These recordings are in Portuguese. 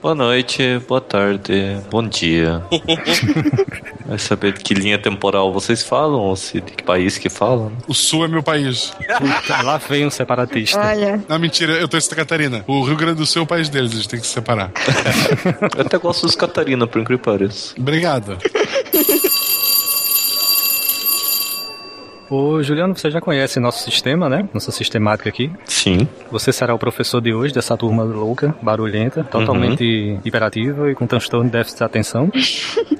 Boa noite, boa tarde, bom dia. Vai saber de que linha temporal vocês falam, ou se de que país que falam. O Sul é meu país. Puta, lá vem um separatista. Olha, Não, mentira, eu tô em Santa Catarina. O Rio Grande do Sul é o país deles, eles têm que se separar. Eu até gosto dos Catarina, por incrível que pareça. Obrigado. Ô, Juliano, você já conhece nosso sistema, né? Nossa sistemática aqui. Sim. Você será o professor de hoje dessa turma louca, barulhenta, totalmente hiperativa e com transtorno de déficit de atenção.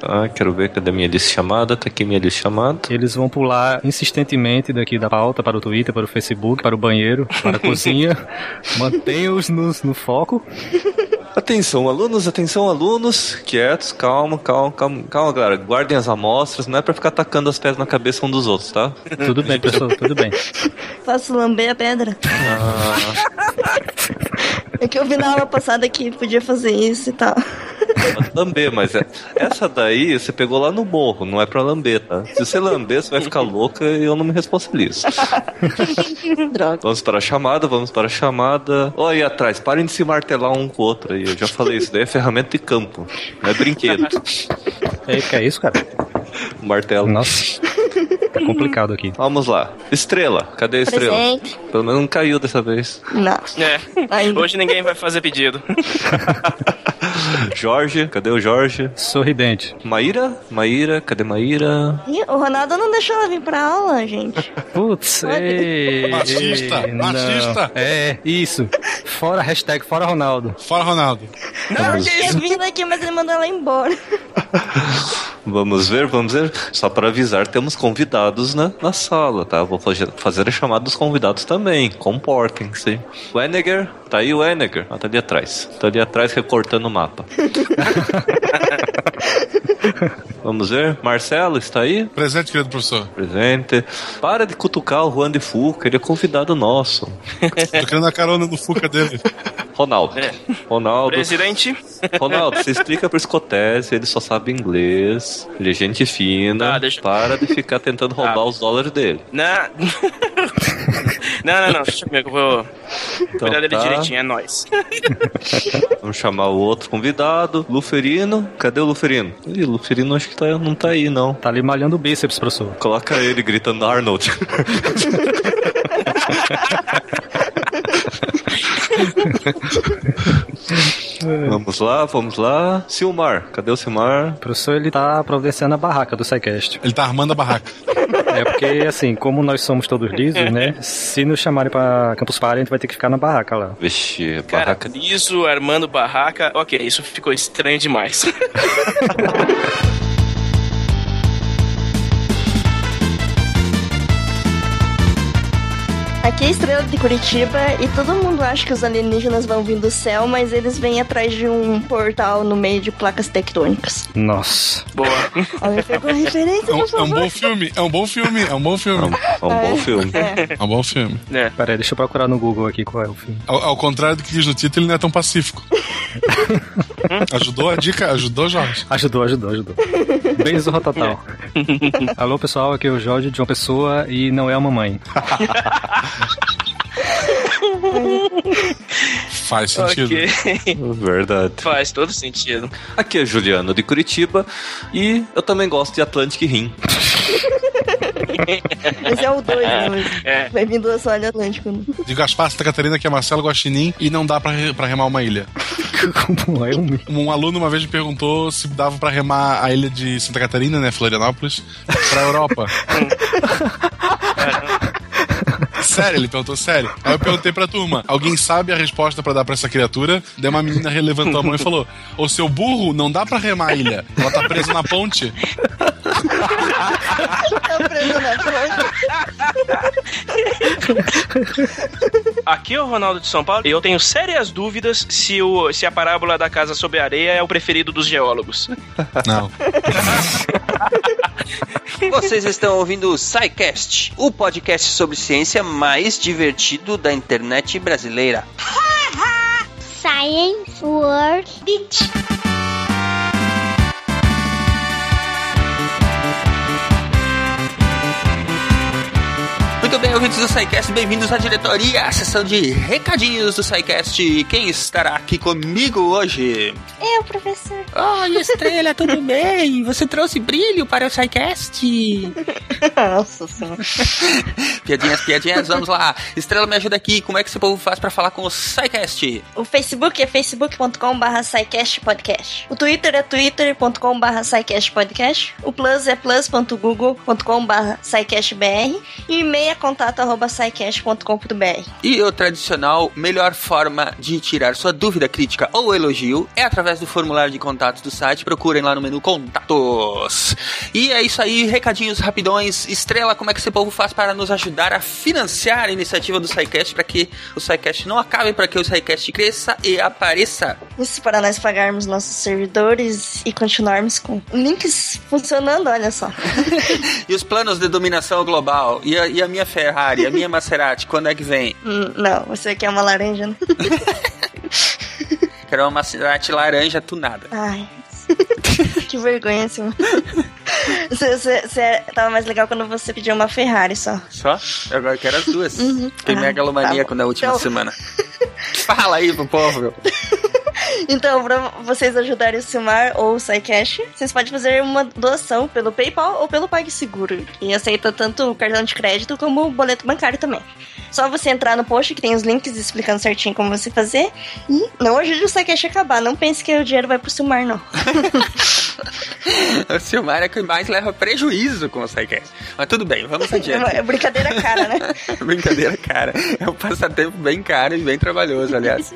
Ah, quero ver cadê minha lista chamada. Tá aqui minha lista chamada. Eles vão pular insistentemente daqui da pauta para o Twitter, para o Facebook, para o banheiro, para a cozinha. Mantenha-os no, no foco. Atenção, alunos, atenção, alunos. Quietos, calma, calma, calma, calma, galera. Guardem as amostras, não é pra ficar tacando as pés na cabeça um dos outros, tá? Tudo bem, pessoal, tudo bem. faço lamber a pedra. É que eu vi na aula passada que podia fazer isso e tal. Pode lamber, mas é- essa daí você pegou lá no morro, não é pra lamber, tá? Se você lamber, você vai ficar louca e eu não me responsabilizo. Droga. Vamos para a chamada, vamos para a chamada. Olha aí atrás, parem de se martelar um com o outro aí. Eu já falei, isso daí é ferramenta de campo, não é brinquedo. É, que é isso, cara? Martelo. Nossa. Tá complicado aqui. Vamos lá. Estrela, cadê a estrela? Presente. Pelo menos não caiu dessa vez. Não. É. Ainda. Hoje ninguém vai fazer pedido. Jorge, cadê o Jorge? Sorridente. Maíra? Maíra, cadê Maíra? Ih, o Ronaldo não deixou ela vir pra aula, gente. Putz, ei, Machista, ei, machista. É, isso. Fora, hashtag fora Ronaldo. Fora Ronaldo. Não, tinha vindo aqui, mas ele mandou ela embora. Vamos ver, vamos ver. Só para avisar, temos convidados na, na sala, tá? Vou fazer, fazer a chamada dos convidados também. Comportem-se. O Eneger, tá aí o Eneger. Ah, tá ali atrás. Tá ali atrás recortando o mapa. vamos ver. Marcelo, está aí? Presente, querido professor. Presente. Para de cutucar o Juan de Fuca, ele é convidado nosso. Tô querendo a carona no Fuca dele. Ronaldo. É. Ronaldo. Presidente. Ronaldo, você explica pro Scotese, ele só sabe inglês, ele é gente fina. Ah, deixa- Para de ficar tentando roubar Ah. os dólares dele. Na... não, não, não. Deixa comigo, eu vou cuidar dele tá. direitinho, é nóis. Vamos chamar o outro convidado, Luferino. Cadê o Luferino? Ih, Luferino acho que tá, não tá aí, não. Tá ali malhando o bíceps, professor. Coloca ele gritando Arnold. vamos lá, vamos lá. Silmar, cadê o Silmar? O professor, ele tá providenciando a barraca do SciCast. Ele tá armando a barraca. É porque, assim, como nós somos todos lisos, né? Se nos chamarem pra Campus Party, a gente vai ter que ficar na barraca lá. Vixe, Cara, barraca. liso, armando barraca. Ok, isso ficou estranho demais. Aqui é estrela de Curitiba e todo mundo acha que os alienígenas vão vir do céu, mas eles vêm atrás de um portal no meio de placas tectônicas. Nossa. Boa. Alguém pegou a referência, É um, por é um bom filme, é um bom filme, é um bom filme. É um bom filme. É. É um bom filme. É. Pera aí, deixa eu procurar no Google aqui qual é o filme. Ao, ao contrário do que diz no título, ele não é tão pacífico. ajudou a dica? Ajudou, Jorge? Ajudou, ajudou, ajudou. Bem zorra total. Alô, pessoal, aqui é o Jorge de uma pessoa e não é a mamãe. Faz sentido. Ok. Verdade. Faz todo sentido. Aqui é Juliano de Curitiba e eu também gosto de Atlantic Rim. Esse é o 2, né? É. Vai vir do Oceano Atlântico. né? De Gaspar, Santa Catarina, que é Marcelo Guaxinim, e não dá pra, re- pra remar uma ilha. Como é um... Um aluno uma vez me perguntou se dava pra remar a ilha de Santa Catarina, né, Florianópolis, pra Europa. Sério, ele perguntou sério. Aí eu perguntei pra turma: alguém sabe a resposta pra dar pra essa criatura? Daí uma menina levantou a mão e falou: Ô seu burro, não dá pra remar a ilha. Ela tá presa na ponte. Tá preso na fronte. Aqui é o Ronaldo de São Paulo e eu tenho sérias dúvidas se, o, se a parábola da casa sobre a areia é o preferido dos geólogos. Não. Vocês estão ouvindo o SciCast, o podcast sobre ciência mais divertido da internet brasileira. Science World Beach. Muito bem, ouvintes do SciCast, bem-vindos à diretoria, à sessão de recadinhos do SciCast. Quem estará aqui comigo hoje? Eu, professor. Oi, Estrela, tudo bem? Você trouxe brilho para o SciCast? Nossa senhora. piadinhas, piadinhas, vamos lá. Estrela, me ajuda aqui. Como é que esse povo faz para falar com o SciCast? O Facebook é facebook.com.br podcast. O Twitter é twitter.com.br podcast. O Plus é plus.google.com.br br E o e-mail é contato.scicast.com.br. E o tradicional, melhor forma de tirar sua dúvida crítica ou elogio é através do formulário de contatos do site. Procurem lá no menu Contatos. E é isso aí, recadinhos rapidões. Estrela, como é que esse povo faz para nos ajudar a financiar a iniciativa do SciCast para que o SciCast não acabe, para que o SciCast cresça e apareça? Isso para nós pagarmos nossos servidores e continuarmos com links funcionando, olha só. e os planos de dominação global? E a, e a minha Ferrari, a minha Maserati, quando é que vem? Hum, não, você quer uma laranja, né? Quero uma Maserati laranja tunada. Ai, que vergonha, assim. Você, tava mais legal quando você pediu uma Ferrari só. Só? Eu agora quero as duas. Uhum. Tem Ah, megalomania tá quando é última Então- semana. Fala aí pro povo, meu. Então, pra vocês ajudarem o Silmar ou o SciCash, vocês podem fazer uma doação pelo PayPal ou pelo PagSeguro, que aceita tanto o cartão de crédito como o boleto bancário também. Só você entrar no post que tem os links explicando certinho como você fazer e não ajude o SciCash a acabar. Não pense que o dinheiro vai pro Silmar, não. O Silmar é que mais leva prejuízo com o SciCast. Mas tudo bem, vamos É adiante. uma brincadeira cara, né? Brincadeira, cara. É um passatempo bem caro e bem trabalhoso, aliás.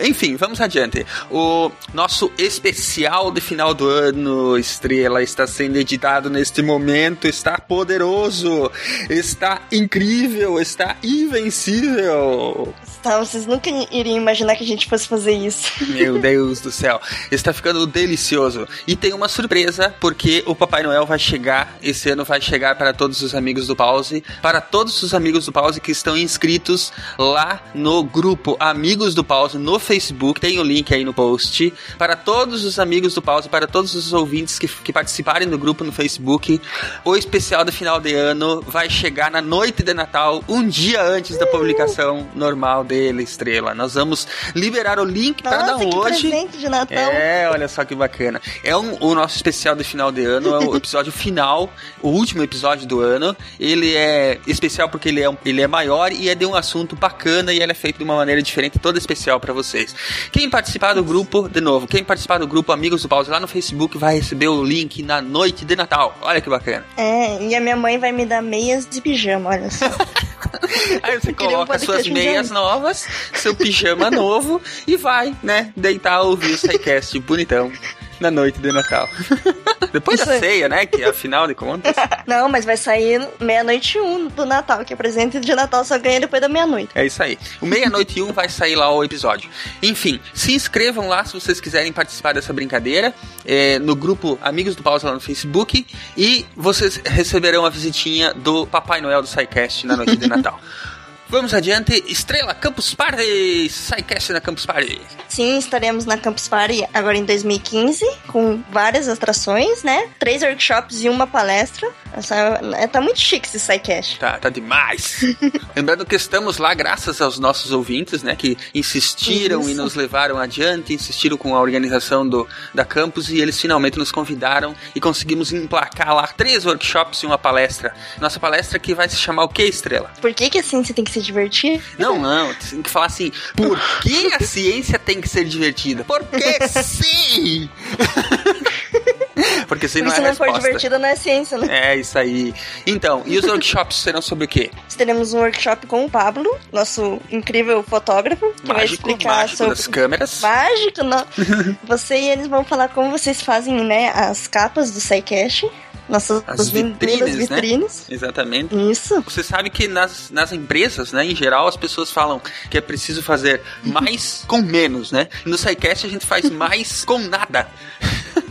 Enfim, vamos adiante. O nosso especial de final do ano, Estrela, está sendo editado neste momento. Está poderoso, está incrível, está invencível. Tá, vocês nunca iriam imaginar que a gente fosse fazer isso. Meu Deus do céu, está ficando delicioso. E tem uma surpresa, porque o Papai Noel vai chegar, esse ano vai chegar para todos os amigos do Pause, para todos os amigos do Pause que estão inscritos lá no grupo Amigos do Pause no Facebook, tem o link aí no post. Para todos os amigos do Pause, para todos os ouvintes que, que participarem do grupo no Facebook, o especial do final de ano vai chegar na noite de Natal, um dia antes da publicação normal dele, Estrela. Nós vamos liberar o link para download. presente de Natal. É, olha só que bacana. É um- o nosso especial de final de ano, é o episódio final, o último episódio do ano. Ele é especial porque ele é, ele é maior e é de um assunto bacana e ele é feito de uma maneira diferente, toda especial pra vocês. Quem participar do grupo, de novo, quem participar do grupo Amigos do Pause lá no Facebook vai receber o link na noite de Natal. Olha que bacana. É, e a minha mãe vai me dar meias de pijama, olha só. Aí você um coloca suas meias novas, seu pijama novo e vai, né, deitar ouvir o SciCast bonitão na noite de Natal. Depois Isso da aí. ceia, né, que afinal de contas... Não, mas vai sair meia-noite e um do Natal, que é presente de Natal só ganha depois da meia-noite. É isso aí. O meia-noite e um vai sair lá o episódio. Enfim, se inscrevam lá se vocês quiserem participar dessa brincadeira é, no grupo Amigos do Pausa lá no Facebook e vocês receberão a visitinha do Papai Noel do SciCast na noite de Natal. Vamos adiante. Estrela Campus Party! SciCast na Campus Party. Sim, estaremos na Campus Party agora em 2015, com várias atrações, né? Três workshops e uma palestra. Essa, é, tá muito chique esse SciCast. Tá, tá demais. Lembrando que estamos lá graças aos nossos ouvintes, né? Que insistiram e Isso. nos levaram adiante, insistiram com a organização do, da campus e eles finalmente nos convidaram e conseguimos emplacar lá três workshops e uma palestra. Nossa palestra que vai se chamar o que, Estrela? Por que que assim você tem que se divertir? Não, não, tem que falar assim, por que a ciência tem que ser divertida? Porque sim! Porque se não se é não for divertida, não é ciência, né? É isso aí. Então, e os workshops serão sobre o quê? Teremos um workshop com o Pablo, nosso incrível fotógrafo, que vai Mágico, explicar mágico sobre. das câmeras. Mágico, não. Você e eles vão falar como vocês fazem, né, as capas do SciCast. Nossas As vitrines, né? vitrines. Exatamente. Isso. Você sabe que nas, nas empresas, né, em geral, as pessoas falam que é preciso fazer mais com menos, né? No SciCast a gente faz mais com nada.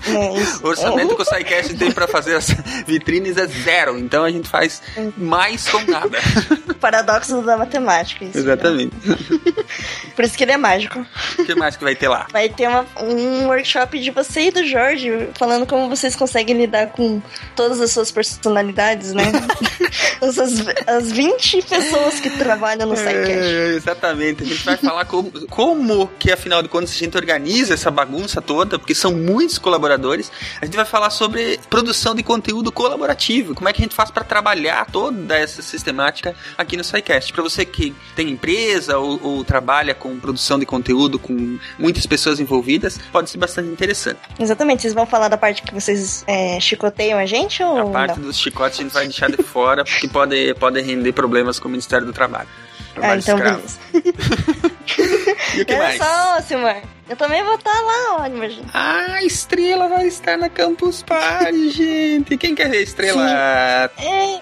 É. O orçamento que o SciCast tem pra fazer as vitrines é zero, então a gente faz mais com nada. Paradoxo da matemática. Isso, Exatamente. Por isso que ele é mágico. O que mais que vai ter lá? Vai ter uma- um workshop de você e do Jorge, falando como vocês conseguem lidar com todas as suas personalidades, né? as, as 20 pessoas que trabalham no SciCast. É, exatamente. A gente vai falar como, como que, afinal de contas, a gente organiza essa bagunça toda, porque são muitos colaboradores. A gente vai falar sobre produção de conteúdo colaborativo, como é que a gente faz para trabalhar toda essa sistemática aqui no SciCast. Para você que tem empresa ou, ou trabalha com produção de conteúdo com muitas pessoas envolvidas, pode ser bastante interessante. Exatamente, vocês vão falar da parte que vocês é, chicoteiam a gente ou A parte não? dos chicotes a gente vai deixar de fora, porque pode, pode render problemas com o Ministério do Trabalho. Ah, então escravo. beleza. E o que Olha mais? só, Silmar. Eu também vou estar lá, ó, imagina. Ah, a Estrela vai estar na Campus Party, gente. Quem quer ver a Estrela? É.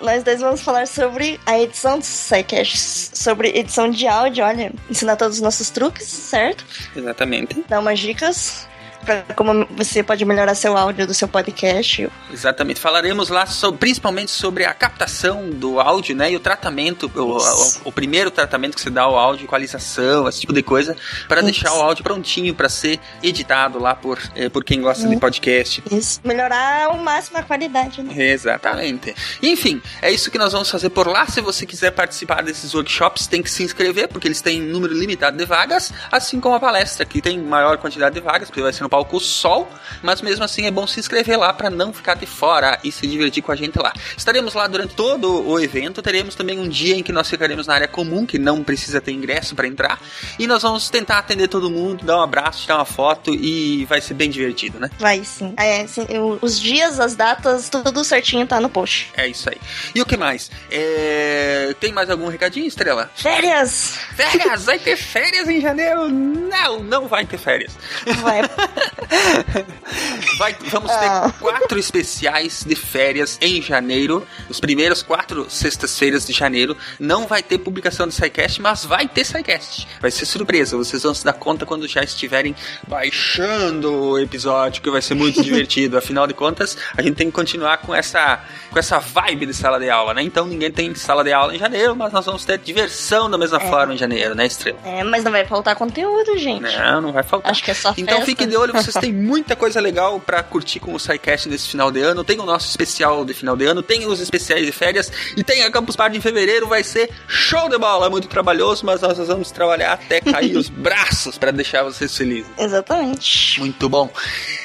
Nós dois vamos falar sobre a edição do SciCast, sobre edição de áudio, olha, ensinar todos os nossos truques, certo? Exatamente. Dar umas dicas pra como você pode melhorar seu áudio do seu podcast. Exatamente. Falaremos lá sobre- principalmente sobre a captação do áudio, né? E o tratamento, o, o- o primeiro tratamento que você dá ao áudio, equalização, esse tipo de coisa, para deixar o áudio prontinho para ser editado lá por, eh, por quem gosta de podcast. Isso. Melhorar ao máximo a qualidade, né? Exatamente. Enfim, é isso que nós vamos fazer por lá. Se você quiser participar desses workshops, tem que se inscrever, porque eles têm número limitado de vagas, assim como a palestra, que tem maior quantidade de vagas, porque vai ser no palco Sol, mas mesmo assim é bom se inscrever lá para não ficar de fora e se divertir com a gente lá. Estaremos lá durante todo o evento, teremos também um dia em que nós ficaremos na área comum, que não precisa ter ingresso para entrar, e nós vamos tentar atender todo mundo, dar um abraço, tirar uma foto e vai ser bem divertido, né? Vai sim. É, sim, o- os dias, as datas, tudo certinho tá no post. É isso aí. E o que mais? É, Tem mais algum recadinho, Estrela? Férias! Férias! Vai ter férias em janeiro? Não, não vai ter férias. Vai. Vai, vamos Ah. ter quatro especiais de férias em janeiro. Os primeiros quatro sextas-feiras de janeiro. Não vai ter publicação do SciCast, mas vai ter SciCast. Vai ser surpresa. Vocês vão se dar conta quando já estiverem baixando o episódio, que vai ser muito divertido. Afinal de contas, a gente tem que continuar com essa, com essa vibe de sala de aula, né? Então ninguém tem sala de aula em janeiro, mas nós vamos ter diversão da mesma forma em janeiro, né, Estrela? É, mas não vai faltar conteúdo, gente. Não, não vai faltar. Acho que é só Então festa. fiquem de olho, vocês têm muita coisa legal pra curtir com o SciCast nesse final de ano. Tem o nosso especial de final de ano, tem os especiais de férias e tem a Campus Party em fevereiro. Vai ser show de bola, é muito trabalhoso, mas nós vamos trabalhar até cair os braços pra deixar vocês felizes. Exatamente. Muito bom.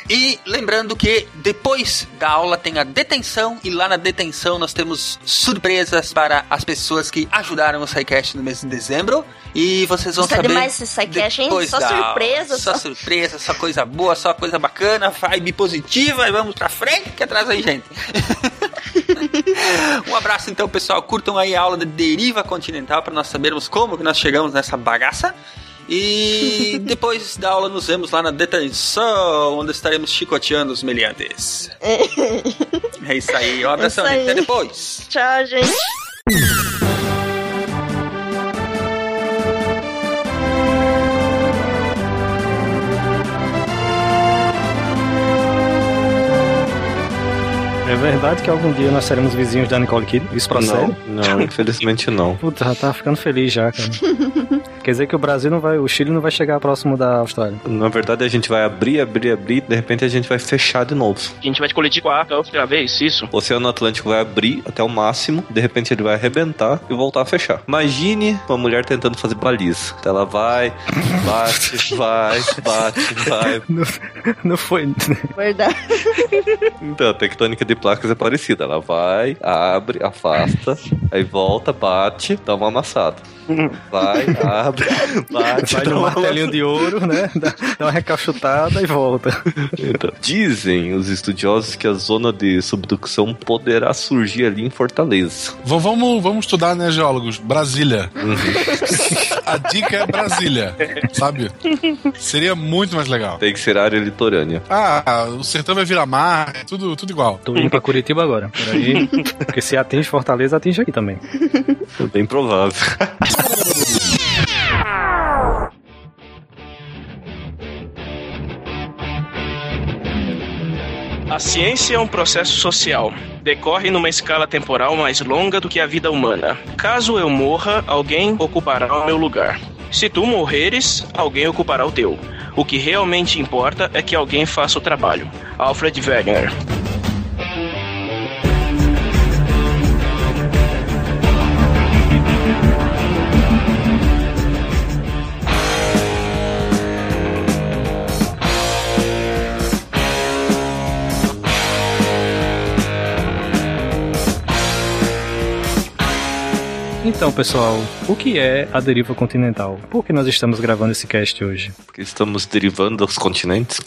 E lembrando que depois da aula tem a detenção e lá na detenção nós temos surpresas para as pessoas que ajudaram o SciCast no mês de dezembro. E vocês vão Está saber. demais esse SciCast, hein? Só da aula. surpresa, Só só- surpresa, só coisa boa, só coisa bacana, vibe positiva e vamos pra frente que atrás aí, gente. um abraço então, pessoal. Curtam aí a aula de deriva continental para nós sabermos como que nós chegamos nessa bagaça. E depois da aula nos vemos lá na detenção, onde estaremos chicoteando os meliantes. É isso aí, um abração, aí. Até depois. Tchau, gente. É verdade que algum dia nós seremos vizinhos da Nicole Kidman? Isso procede? Não, não, infelizmente não. Puta, já tá ficando feliz já, cara. Quer dizer que o Brasil não vai, o Chile não vai chegar próximo da Austrália. Na verdade, a gente vai abrir, abrir, abrir, de repente a gente vai fechar de novo. A gente vai te colidir com a arca outra vez, isso? O Oceano Atlântico vai abrir até o máximo, de repente ele vai arrebentar e voltar a fechar. Imagine uma mulher tentando fazer baliza. Ela vai, bate, vai, bate, vai. Não, não foi. Verdade. Então, a tectônica de placas é parecida. Ela vai, abre, afasta, aí volta, bate, dá uma amassada. Vai, abre, bate, Vai no martelinho de ouro, né? Dá, dá uma recalchutada e volta. Então, dizem os estudiosos que a zona de subducção poderá surgir ali em Fortaleza. V- vamos, vamos estudar, né, geólogos? Brasília. A dica é Brasília, sabe? Seria muito mais legal. Tem que ser área litorânea. Ah, o sertão vai virar mar, é tudo, tudo igual. Tô indo pra Curitiba agora. Peraí. Porque se atinge Fortaleza, atinge aqui também. É bem provável. A ciência é um processo social. Decorre numa escala temporal mais longa do que a vida humana. Caso eu morra, alguém ocupará o meu lugar. Se tu morreres, alguém ocupará o teu. O que realmente importa é que alguém faça o trabalho. Alfred Wegener. Então, pessoal, o que é a deriva continental? Por que nós estamos gravando esse cast hoje? Porque estamos derivando dos continentes.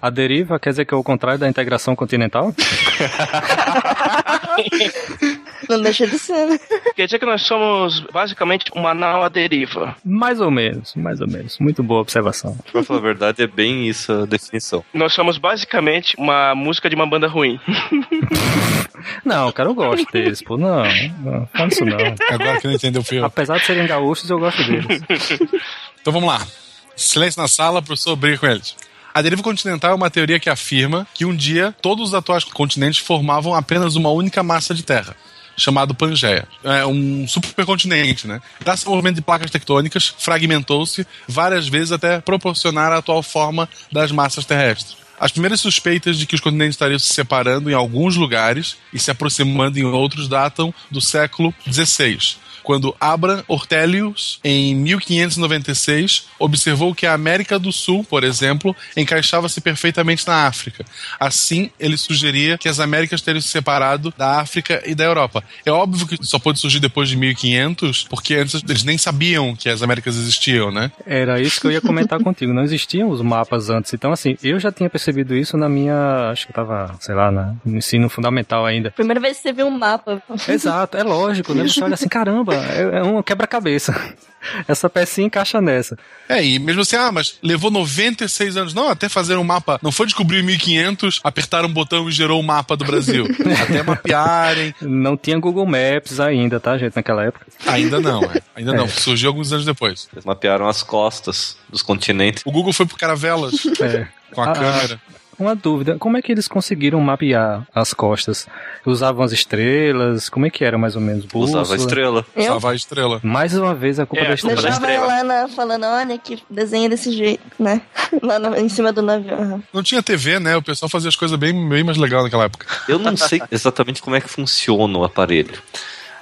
A deriva quer dizer que é o contrário da integração continental? Não deixa de ser, né? Quer dizer que nós somos basicamente uma nau à deriva. Mais ou menos, mais ou menos. Muito boa observação. Pra falar a verdade, é bem isso a definição. Nós somos basicamente uma música de uma banda ruim. Não, cara, eu gosto deles, pô. Não, não fala isso não. Agora que não entendeu o filme. Apesar de serem gaúchos, eu gosto deles. Então vamos lá. Silêncio na sala, professor, briga com eles. A deriva continental é uma teoria que afirma que um dia todos os atuais continentes formavam apenas uma única massa de terra, chamado Pangeia. É um supercontinente, né? Graças ao movimento de placas tectônicas, fragmentou-se várias vezes até proporcionar a atual forma das massas terrestres. As primeiras suspeitas de que os continentes estariam se separando em alguns lugares e se aproximando em outros datam do século XVI, quando Abraham Ortelius, em 1596, observou que a América do Sul, por exemplo, encaixava-se perfeitamente na África. Assim, ele sugeria que as Américas teriam se separado da África e da Europa. É óbvio que só pôde surgir depois de 1500, porque antes eles nem sabiam que as Américas existiam, né? Era isso que eu ia comentar contigo. Não existiam os mapas antes. Então, assim, eu já tinha percebido isso na minha. Acho que eu tava, sei lá, no ensino fundamental ainda. Primeira vez que você viu um mapa. Exato, é lógico, né? Você olha assim, caramba, é, é um quebra-cabeça. Essa pecinha encaixa nessa. É, e mesmo assim, ah, mas levou 96 anos. Não, até fazer um mapa. Não foi descobrir em 1500, apertar um botão e gerou o mapa do Brasil. até mapearem. Não tinha Google Maps ainda, tá, gente, naquela época. Ainda não, é. Ainda não. É. Surgiu alguns anos depois. Eles mapearam as costas dos continentes. O Google foi por caravelas É. com a Ah, câmera. Uma dúvida, como é que eles conseguiram mapear as costas? Usavam as estrelas? Como é que era mais ou menos? Usava a Bússola? estrela. Eu? Salvar a estrela. Mais uma vez a culpa É, da a estrela. Deixava estrela. ela na, falando, olha que desenha desse jeito, né? Lá no- em cima do navio. aham. Não tinha TV, né? O pessoal fazia as coisas bem, bem mais legal naquela época. Eu não sei exatamente como é que funciona o aparelho.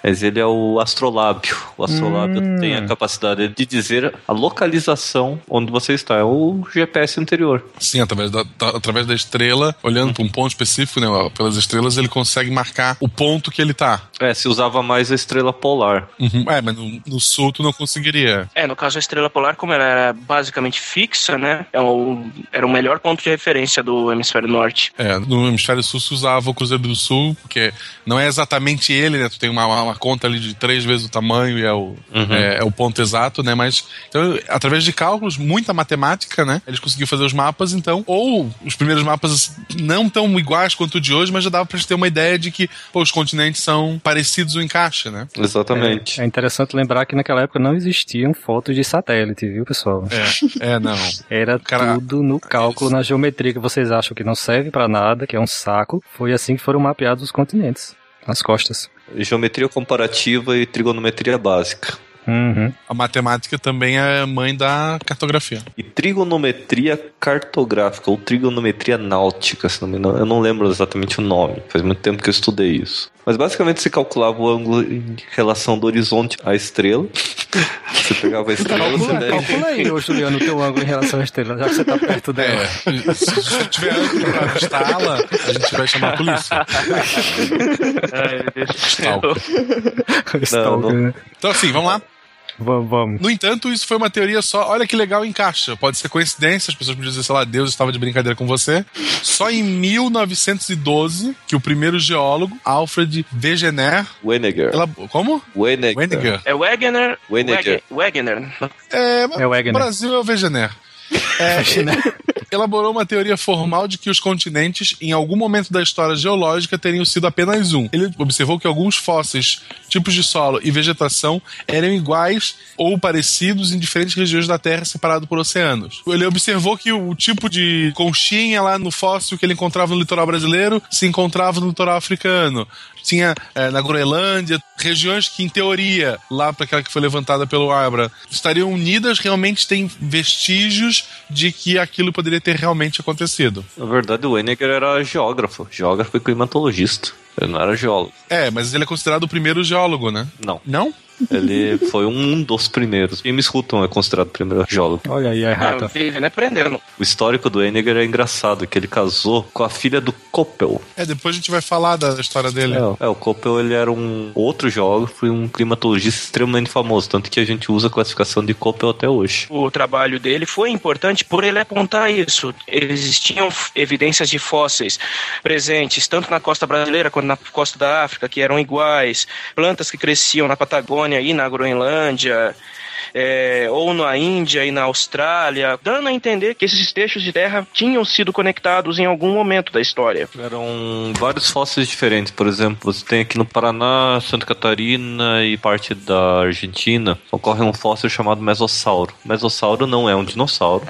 Mas ele é o astrolábio. O astrolábio Hum. tem a capacidade de dizer a localização onde você está. É o GPS anterior. Sim, através da, da- através da estrela, olhando para um ponto específico, né? Pelas estrelas, ele consegue marcar o ponto que ele tá. É, se usava mais a estrela polar. Uhum. É, mas no, no sul tu não conseguiria. É, no caso a estrela polar, como ela era basicamente fixa, né? É o, era o melhor ponto de referência do hemisfério norte. É, no hemisfério sul se usava o Cruzeiro do Sul, porque não é exatamente ele, né? Tu tem uma, uma conta ali de três vezes o tamanho e é o, é, é o ponto exato, né? Mas, então, através de cálculos, muita matemática, né? Eles conseguiam fazer os mapas, então, ou os primeiros mapas não tão iguais quanto o de hoje, mas já dava pra gente ter uma ideia de que, pô, os continentes são parecidos o encaixe, né? Exatamente. É interessante lembrar que naquela época não existiam fotos de satélite, viu, pessoal? É, é, não. Era Cara, tudo no cálculo, na geometria que vocês acham que não serve pra nada, que é um saco. Foi assim que foram mapeados os continentes, as costas. Geometria comparativa e trigonometria básica. Uhum. A matemática também é mãe da cartografia. E trigonometria cartográfica, ou trigonometria náutica, se não me engano. Eu não lembro exatamente o nome. Faz muito tempo que eu estudei isso. Mas basicamente se calculava o ângulo em relação do horizonte à estrela. Você pegava a estrela, você Calcula, deve... calcula aí, ô Juliano, o teu ângulo em relação à estrela, já que você tá perto dela. É, se você tiver ângulo pra avistá-la, a gente vai chamar a polícia. Stalker, não. né? Então, assim, vamos lá. Vamos, vamos. No entanto, isso foi uma teoria só. Olha que legal encaixa. Pode ser coincidência, as pessoas podiam dizer, sei lá, Deus estava de brincadeira com você. Só em 1912 que o primeiro geólogo, Alfred Wegener, Wegener. ela, como? Wegener. Wegener. É Wegener. Wegener. Wege- Wegener. É, É o Wegener. Brasil é o Wegener. elaborou uma teoria formal de que os continentes, em algum momento da história geológica, teriam sido apenas um. Ele observou que alguns fósseis, tipos de solo e vegetação eram iguais ou parecidos em diferentes regiões da Terra separados por oceanos. Ele observou que o tipo de conchinha lá no fóssil que ele encontrava no litoral brasileiro se encontrava no litoral africano. Tinha é, na Groenlândia regiões que, em teoria, lá para aquela que foi levantada pelo Abra, estariam unidas, realmente tem vestígios de que aquilo poderia ter realmente acontecido. Na verdade, o Henniger era geógrafo, geógrafo e climatologista. Ele não era geólogo. É, mas ele é considerado o primeiro geólogo, né? Não. Não? Ele foi um dos primeiros. James Hutton é considerado o primeiro geólogo. Olha aí a Ah, errata. vivendo aprendendo. O histórico do Henniger é engraçado, que ele casou com a filha do Koppel. É, depois a gente vai falar da história dele. É, é, o Koppel ele era um outro geógrafo e um climatologista extremamente famoso, tanto que a gente usa a classificação de Koppel até hoje. O trabalho dele foi importante por ele apontar isso. Existiam evidências de fósseis presentes tanto na costa brasileira quanto na costa da África, que eram iguais. Plantas que cresciam na Patagônia e na Groenlândia. é, ou na Índia e na Austrália, dando a entender que esses trechos de terra tinham sido conectados em algum momento da história. Eram vários fósseis diferentes, por exemplo, você tem aqui no Paraná, Santa Catarina e parte da Argentina, ocorre um fóssil chamado Mesossauro. Mesossauro não é um dinossauro,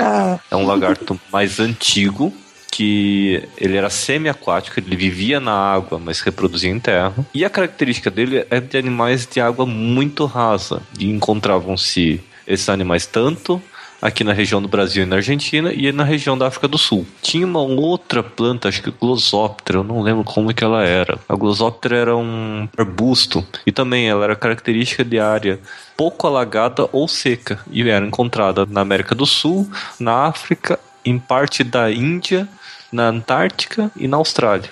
é um lagarto mais antigo, que ele era semi-aquático, ele vivia na água, mas reproduzia em terra. E a característica dele é de animais de água muito rasa. E encontravam-se esses animais tanto aqui na região do Brasil e na Argentina e na região da África do Sul. Tinha uma outra planta, acho que Glossoptera, eu não lembro como que ela era. A Glossoptera era um arbusto e também ela era característica de área pouco alagada ou seca e era encontrada na América do Sul, na África, em parte da Índia, na Antártica e na Austrália.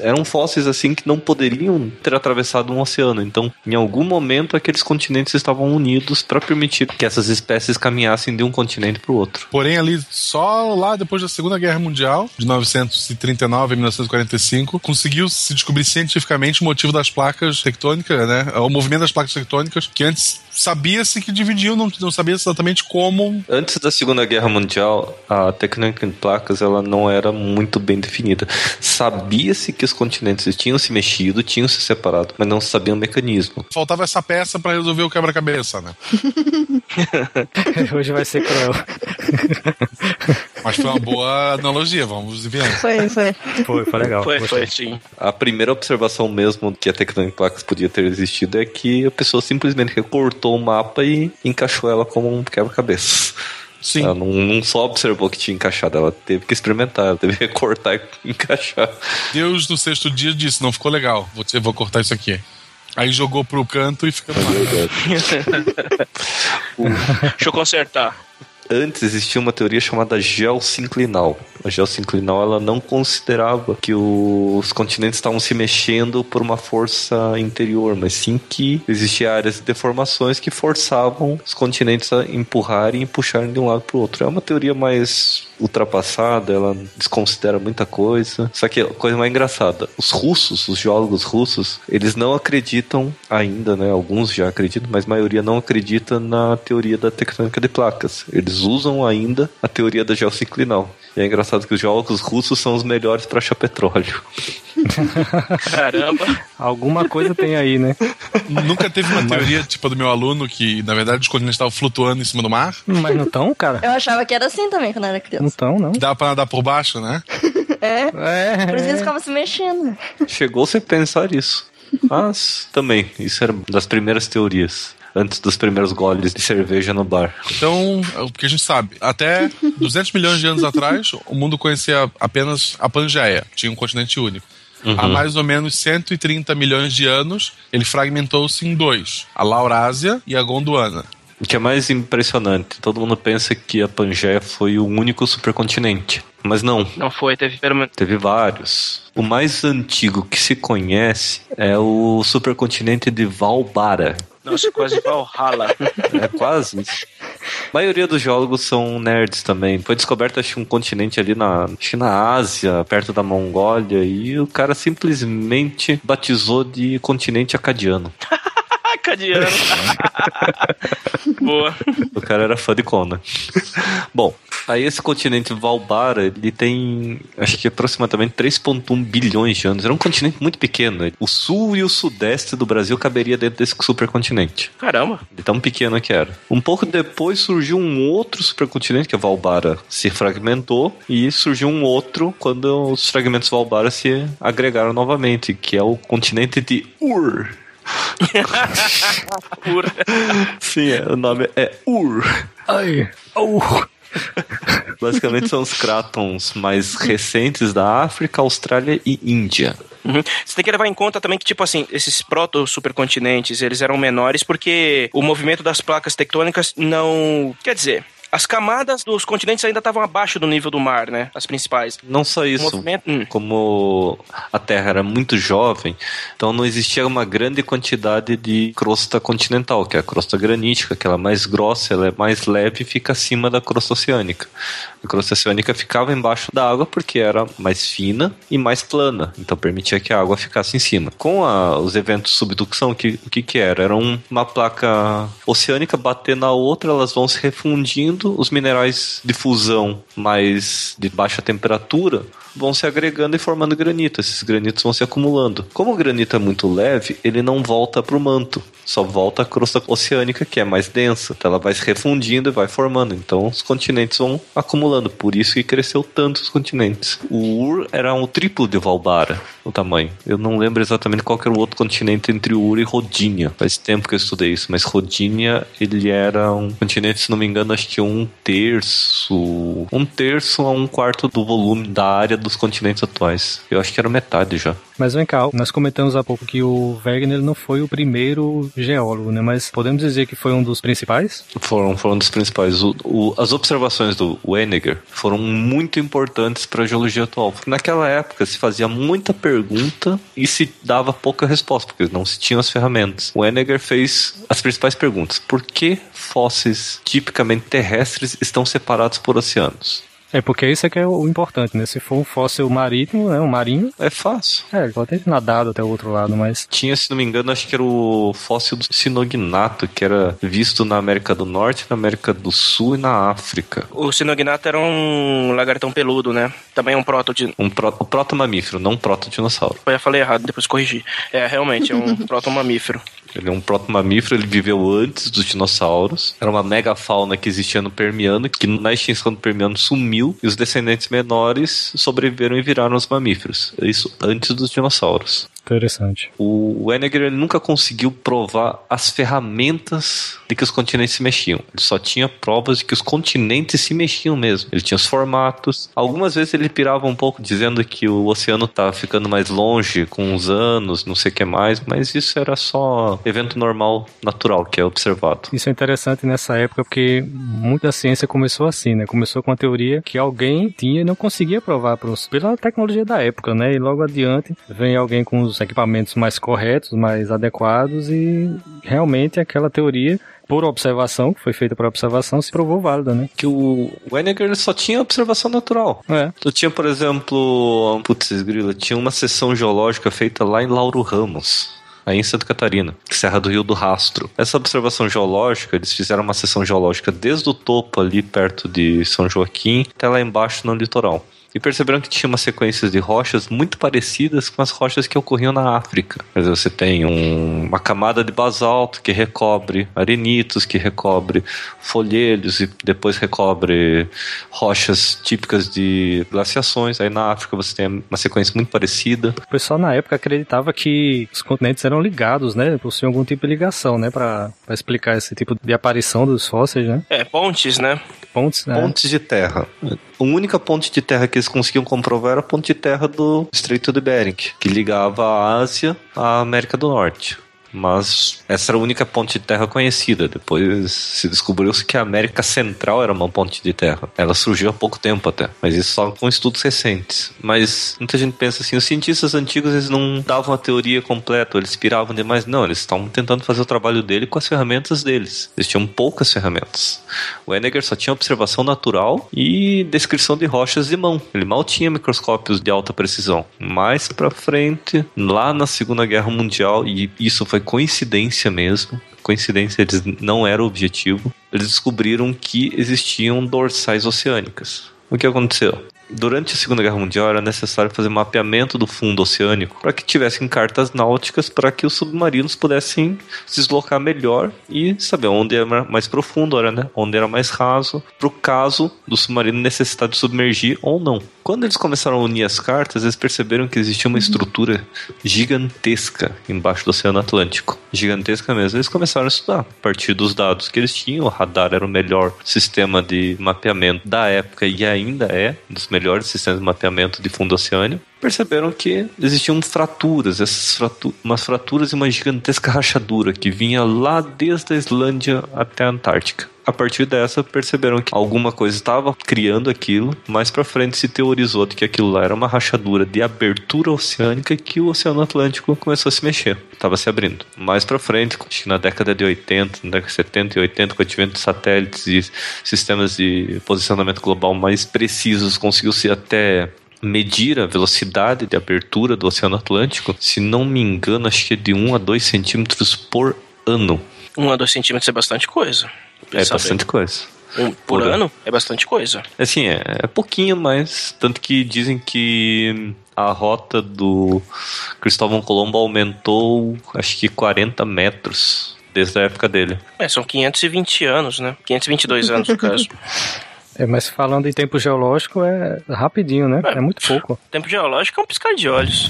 Eram fósseis assim que não poderiam ter atravessado um oceano. Então, em algum momento, aqueles continentes estavam unidos para permitir que essas espécies caminhassem de um continente para o outro. Porém, ali, só lá depois da Segunda Guerra Mundial, de 1939 a 1945, conseguiu se descobrir cientificamente o motivo das placas tectônicas, né? O movimento das placas tectônicas, que antes sabia-se que dividiam, não, não sabia exatamente como. Antes da Segunda Guerra Mundial, a tectônica em placas ela não era muito bem definida. Sabia-se que os continentes tinham se mexido, tinham se separado, mas não se sabia o mecanismo. Faltava essa peça para resolver o quebra-cabeça, né? Hoje vai ser cruel. Mas foi uma boa analogia, vamos ver. Foi, foi. Foi, foi legal. Foi, Gostei. foi, sim. A primeira observação mesmo que a placas podia ter existido é que a pessoa simplesmente recortou o mapa e encaixou ela como um quebra-cabeça. Sim. Ela não, não só observou que tinha encaixado, ela teve que experimentar, ela teve que recortar e encaixar. Deus no sexto dia disse: não ficou legal, vou, te- vou cortar isso aqui. Aí jogou pro canto e fica lá. Deixa eu consertar. Antes existia uma teoria chamada geossinclinal. A geossinclinal ela não considerava que os continentes estavam se mexendo por uma força interior, mas sim que existiam áreas de deformações que forçavam os continentes a empurrarem e puxarem de um lado para o outro. É uma teoria mais ultrapassada, ela desconsidera muita coisa. Só que a coisa mais engraçada, os russos, os geólogos russos, eles não acreditam ainda, né? Alguns já acreditam, mas a maioria não acredita na teoria da tectônica de placas. Eles usam ainda a teoria da geossinclinal. E é engraçado que os geólogos russos são os melhores para achar petróleo. Caramba. Alguma coisa tem aí, né? Nunca teve uma teoria tipo a do meu aluno que, na verdade, os continentes estavam flutuando em cima do mar? Mas não tão, cara? Eu achava que era assim também quando eu era Não criança. tão, não. Dá pra nadar por baixo, né? É. É. Por isso eles ficavam se mexendo. Chegou-se a pensar isso. Mas também, isso era das primeiras teorias. Antes dos primeiros goles de cerveja no bar. Então, é o que a gente sabe, até 200 milhões de anos atrás, o mundo conhecia apenas a Pangeia, tinha um continente único. Há mais ou menos 130 milhões de anos, ele fragmentou-se em dois: a Laurásia e a Gondwana. O que é mais impressionante, todo mundo pensa que a Pangeia foi o único supercontinente. Mas não, Não foi, teve pelo menos. teve vários. O mais antigo que se conhece é o supercontinente de Valbara. Nossa, quase Valhalla. É quase isso. A maioria dos geólogos são nerds também. Foi descoberto, acho, um continente ali na, acho que na Ásia, perto da Mongólia, e o cara simplesmente batizou de continente acadiano. Cadiano. Boa. O cara era fã de Conan. Bom, Aí esse continente Valbara, ele tem, acho que aproximadamente 3.1 bilhões de anos. Era um continente muito pequeno. O sul e o sudeste do Brasil caberia dentro desse supercontinente. Caramba. De tão pequeno que era. Um pouco depois surgiu um outro supercontinente, que é Valbara, se fragmentou. E surgiu um outro quando os fragmentos Valbara se agregaram novamente, que é o continente de Ur. Ur. Sim, é, o nome é Ur. Ai, oh. Basicamente são os crátons mais recentes da África, Austrália e Índia. Uhum. Você tem que levar em conta também que, tipo assim, esses proto-supercontinentes, eles eram menores porque o movimento das placas tectônicas não... Quer dizer, as camadas dos continentes ainda estavam abaixo do nível do mar, né? As principais. Não só isso, movimento... Hum. como a Terra era muito jovem, então não existia uma grande quantidade de crosta continental, que é a crosta granítica, que ela é mais grossa, ela é mais leve e fica acima da crosta oceânica. A crosta oceânica ficava embaixo da água porque era mais fina e mais plana, então permitia que a água ficasse em cima. Com a- os eventos de subducção, o que, o que que era? Era um- uma placa oceânica bater na outra, elas vão se refundindo, os minerais de fusão mais de baixa temperatura vão se agregando e formando granito. Esses granitos vão se acumulando. Como o granito é muito leve, ele não volta para o manto, só volta a crosta oceânica que é mais densa. Então ela vai se refundindo e vai formando. Então os continentes vão acumulando. Por isso que cresceu tanto os continentes. O Ur era um triplo de Valbara, o tamanho. Eu não lembro exatamente qual era o outro continente entre Ur e Rodinha. Faz tempo que eu estudei isso, mas Rodinha ele era um continente, se não me engano, acho que um terço, um terço a um quarto do volume da área dos continentes atuais. Eu acho que era metade já. Mas vem cá, nós comentamos há pouco que o Wegener não foi o primeiro geólogo, né? Mas podemos dizer que foi um dos principais? Foram, foram dos principais. O- o- as observações do Wenniger foram muito importantes para a geologia atual. Porque naquela época se fazia muita pergunta e se dava pouca resposta, porque não se tinham as ferramentas. O Wenniger fez as principais perguntas. Por que fósseis tipicamente terrestres estão separados por oceanos? É porque isso é que é o importante, né? Se for um fóssil marítimo, né? Um marinho, É fácil. é, ele pode ter nadado até o outro lado, mas Tinha, se não me engano, acho que era o fóssil do sinognato, que era visto na América do Norte, na América do Sul e na África. O sinognato era um lagartão peludo, né? Também um proto de... Um pro, o proto-mamífero, não um proto-dinossauro. Eu já falei errado, depois corrigi. É, realmente, é um proto-mamífero. Ele é um proto-mamífero, ele viveu antes dos dinossauros. Era uma megafauna que existia no Permiano, que na extinção do Permiano sumiu, e os descendentes menores sobreviveram e viraram os mamíferos. Isso antes dos dinossauros. Interessante. O ele nunca conseguiu provar as ferramentas de que os continentes se mexiam. Ele só tinha provas de que os continentes se mexiam mesmo. Ele tinha os formatos. Algumas vezes ele pirava um pouco dizendo que o oceano estava ficando mais longe com os anos, não sei o que mais, mas isso era só evento normal, natural, que é observado. Isso é interessante nessa época porque muita ciência começou assim, né? Começou com a teoria que alguém tinha e não conseguia provar pela tecnologia da época, né? E logo adiante vem alguém com os equipamentos mais corretos, mais adequados e realmente aquela teoria por observação, que foi feita por observação, se provou válida, né? Que o Wenniger ele só tinha observação natural. É. Tu tinha, por exemplo, putz, grila, tinha uma sessão geológica feita lá em Lauro Ramos. Aí em Santa Catarina, Serra do Rio do Rastro. Essa observação geológica, eles fizeram uma sessão geológica desde o topo ali perto de São Joaquim até lá embaixo no litoral. E perceberam que tinha uma sequência de rochas muito parecidas com as rochas que ocorriam na África. Quer dizer, você tem um- uma camada de basalto que recobre arenitos, que recobre folhelhos e depois recobre rochas típicas de glaciações. Aí na África você tem uma sequência muito parecida. O pessoal na época acreditava que os continentes eram ligados, né? Possuíam algum tipo de ligação, né? Pra, pra explicar esse tipo de aparição dos fósseis, né? É, pontes, né? Pontes, né? Pontes de terra. A única ponte de terra que eles conseguiam comprovar era a ponte de terra do Estreito de Bering, que ligava a Ásia à América do Norte. Mas essa era a única ponte de terra conhecida. Depois se descobriu-se que a América Central era uma ponte de terra. Ela surgiu há pouco tempo até, mas isso só com estudos recentes. Mas muita gente pensa assim, os cientistas antigos eles não davam a teoria completa, eles piravam demais. Não, eles estavam tentando fazer o trabalho dele com as ferramentas deles. Eles tinham poucas ferramentas. O Henniger só tinha observação natural e descrição de rochas de mão. Ele mal tinha microscópios de alta precisão. Mais pra frente, lá na Segunda Guerra Mundial, e isso foi coincidência mesmo. Coincidência, eles não era o objetivo. eles descobriram que existiam dorsais oceânicas. O que aconteceu? Durante a Segunda Guerra Mundial era necessário fazer mapeamento do fundo oceânico para que tivessem cartas náuticas para que os submarinos pudessem se deslocar melhor e saber onde era mais profundo, era, né? onde era mais raso, para o caso do submarino necessitar de submergir ou não. Quando eles começaram a unir as cartas, eles perceberam que existia uma estrutura gigantesca embaixo do Oceano Atlântico. Gigantesca mesmo. Eles começaram a estudar a partir dos dados que eles tinham. O radar era o melhor sistema de mapeamento da época e ainda é dos melhores sistemas de mapeamento de fundo oceânico. Perceberam que existiam fraturas, essas fratu umas fraturas e uma gigantesca rachadura que vinha lá desde a Islândia até a Antártica. A partir dessa, perceberam que alguma coisa estava criando aquilo. Mais para frente se teorizou de que aquilo lá era uma rachadura de abertura oceânica que o Oceano Atlântico começou a se mexer, estava se abrindo. Mais para frente, acho que na década de 80, na década de 70 e 80, com o advento de satélites e sistemas de posicionamento global mais precisos, conseguiu-se até medir a velocidade de abertura do Oceano Atlântico, se não me engano, acho que é de 1 a 2 centímetros por ano. 1 a 2 centímetros é bastante coisa. É bastante coisa. Um, por, por ano? ano é bastante coisa. Assim, é, é pouquinho, mas tanto que dizem que a rota do Cristóvão Colombo aumentou acho que 40 metros desde a época dele. É, são 520 anos, né? 522 anos no caso. É, mas falando em tempo geológico, é rapidinho, né? É, é muito pouco. Tempo geológico é um piscar de olhos.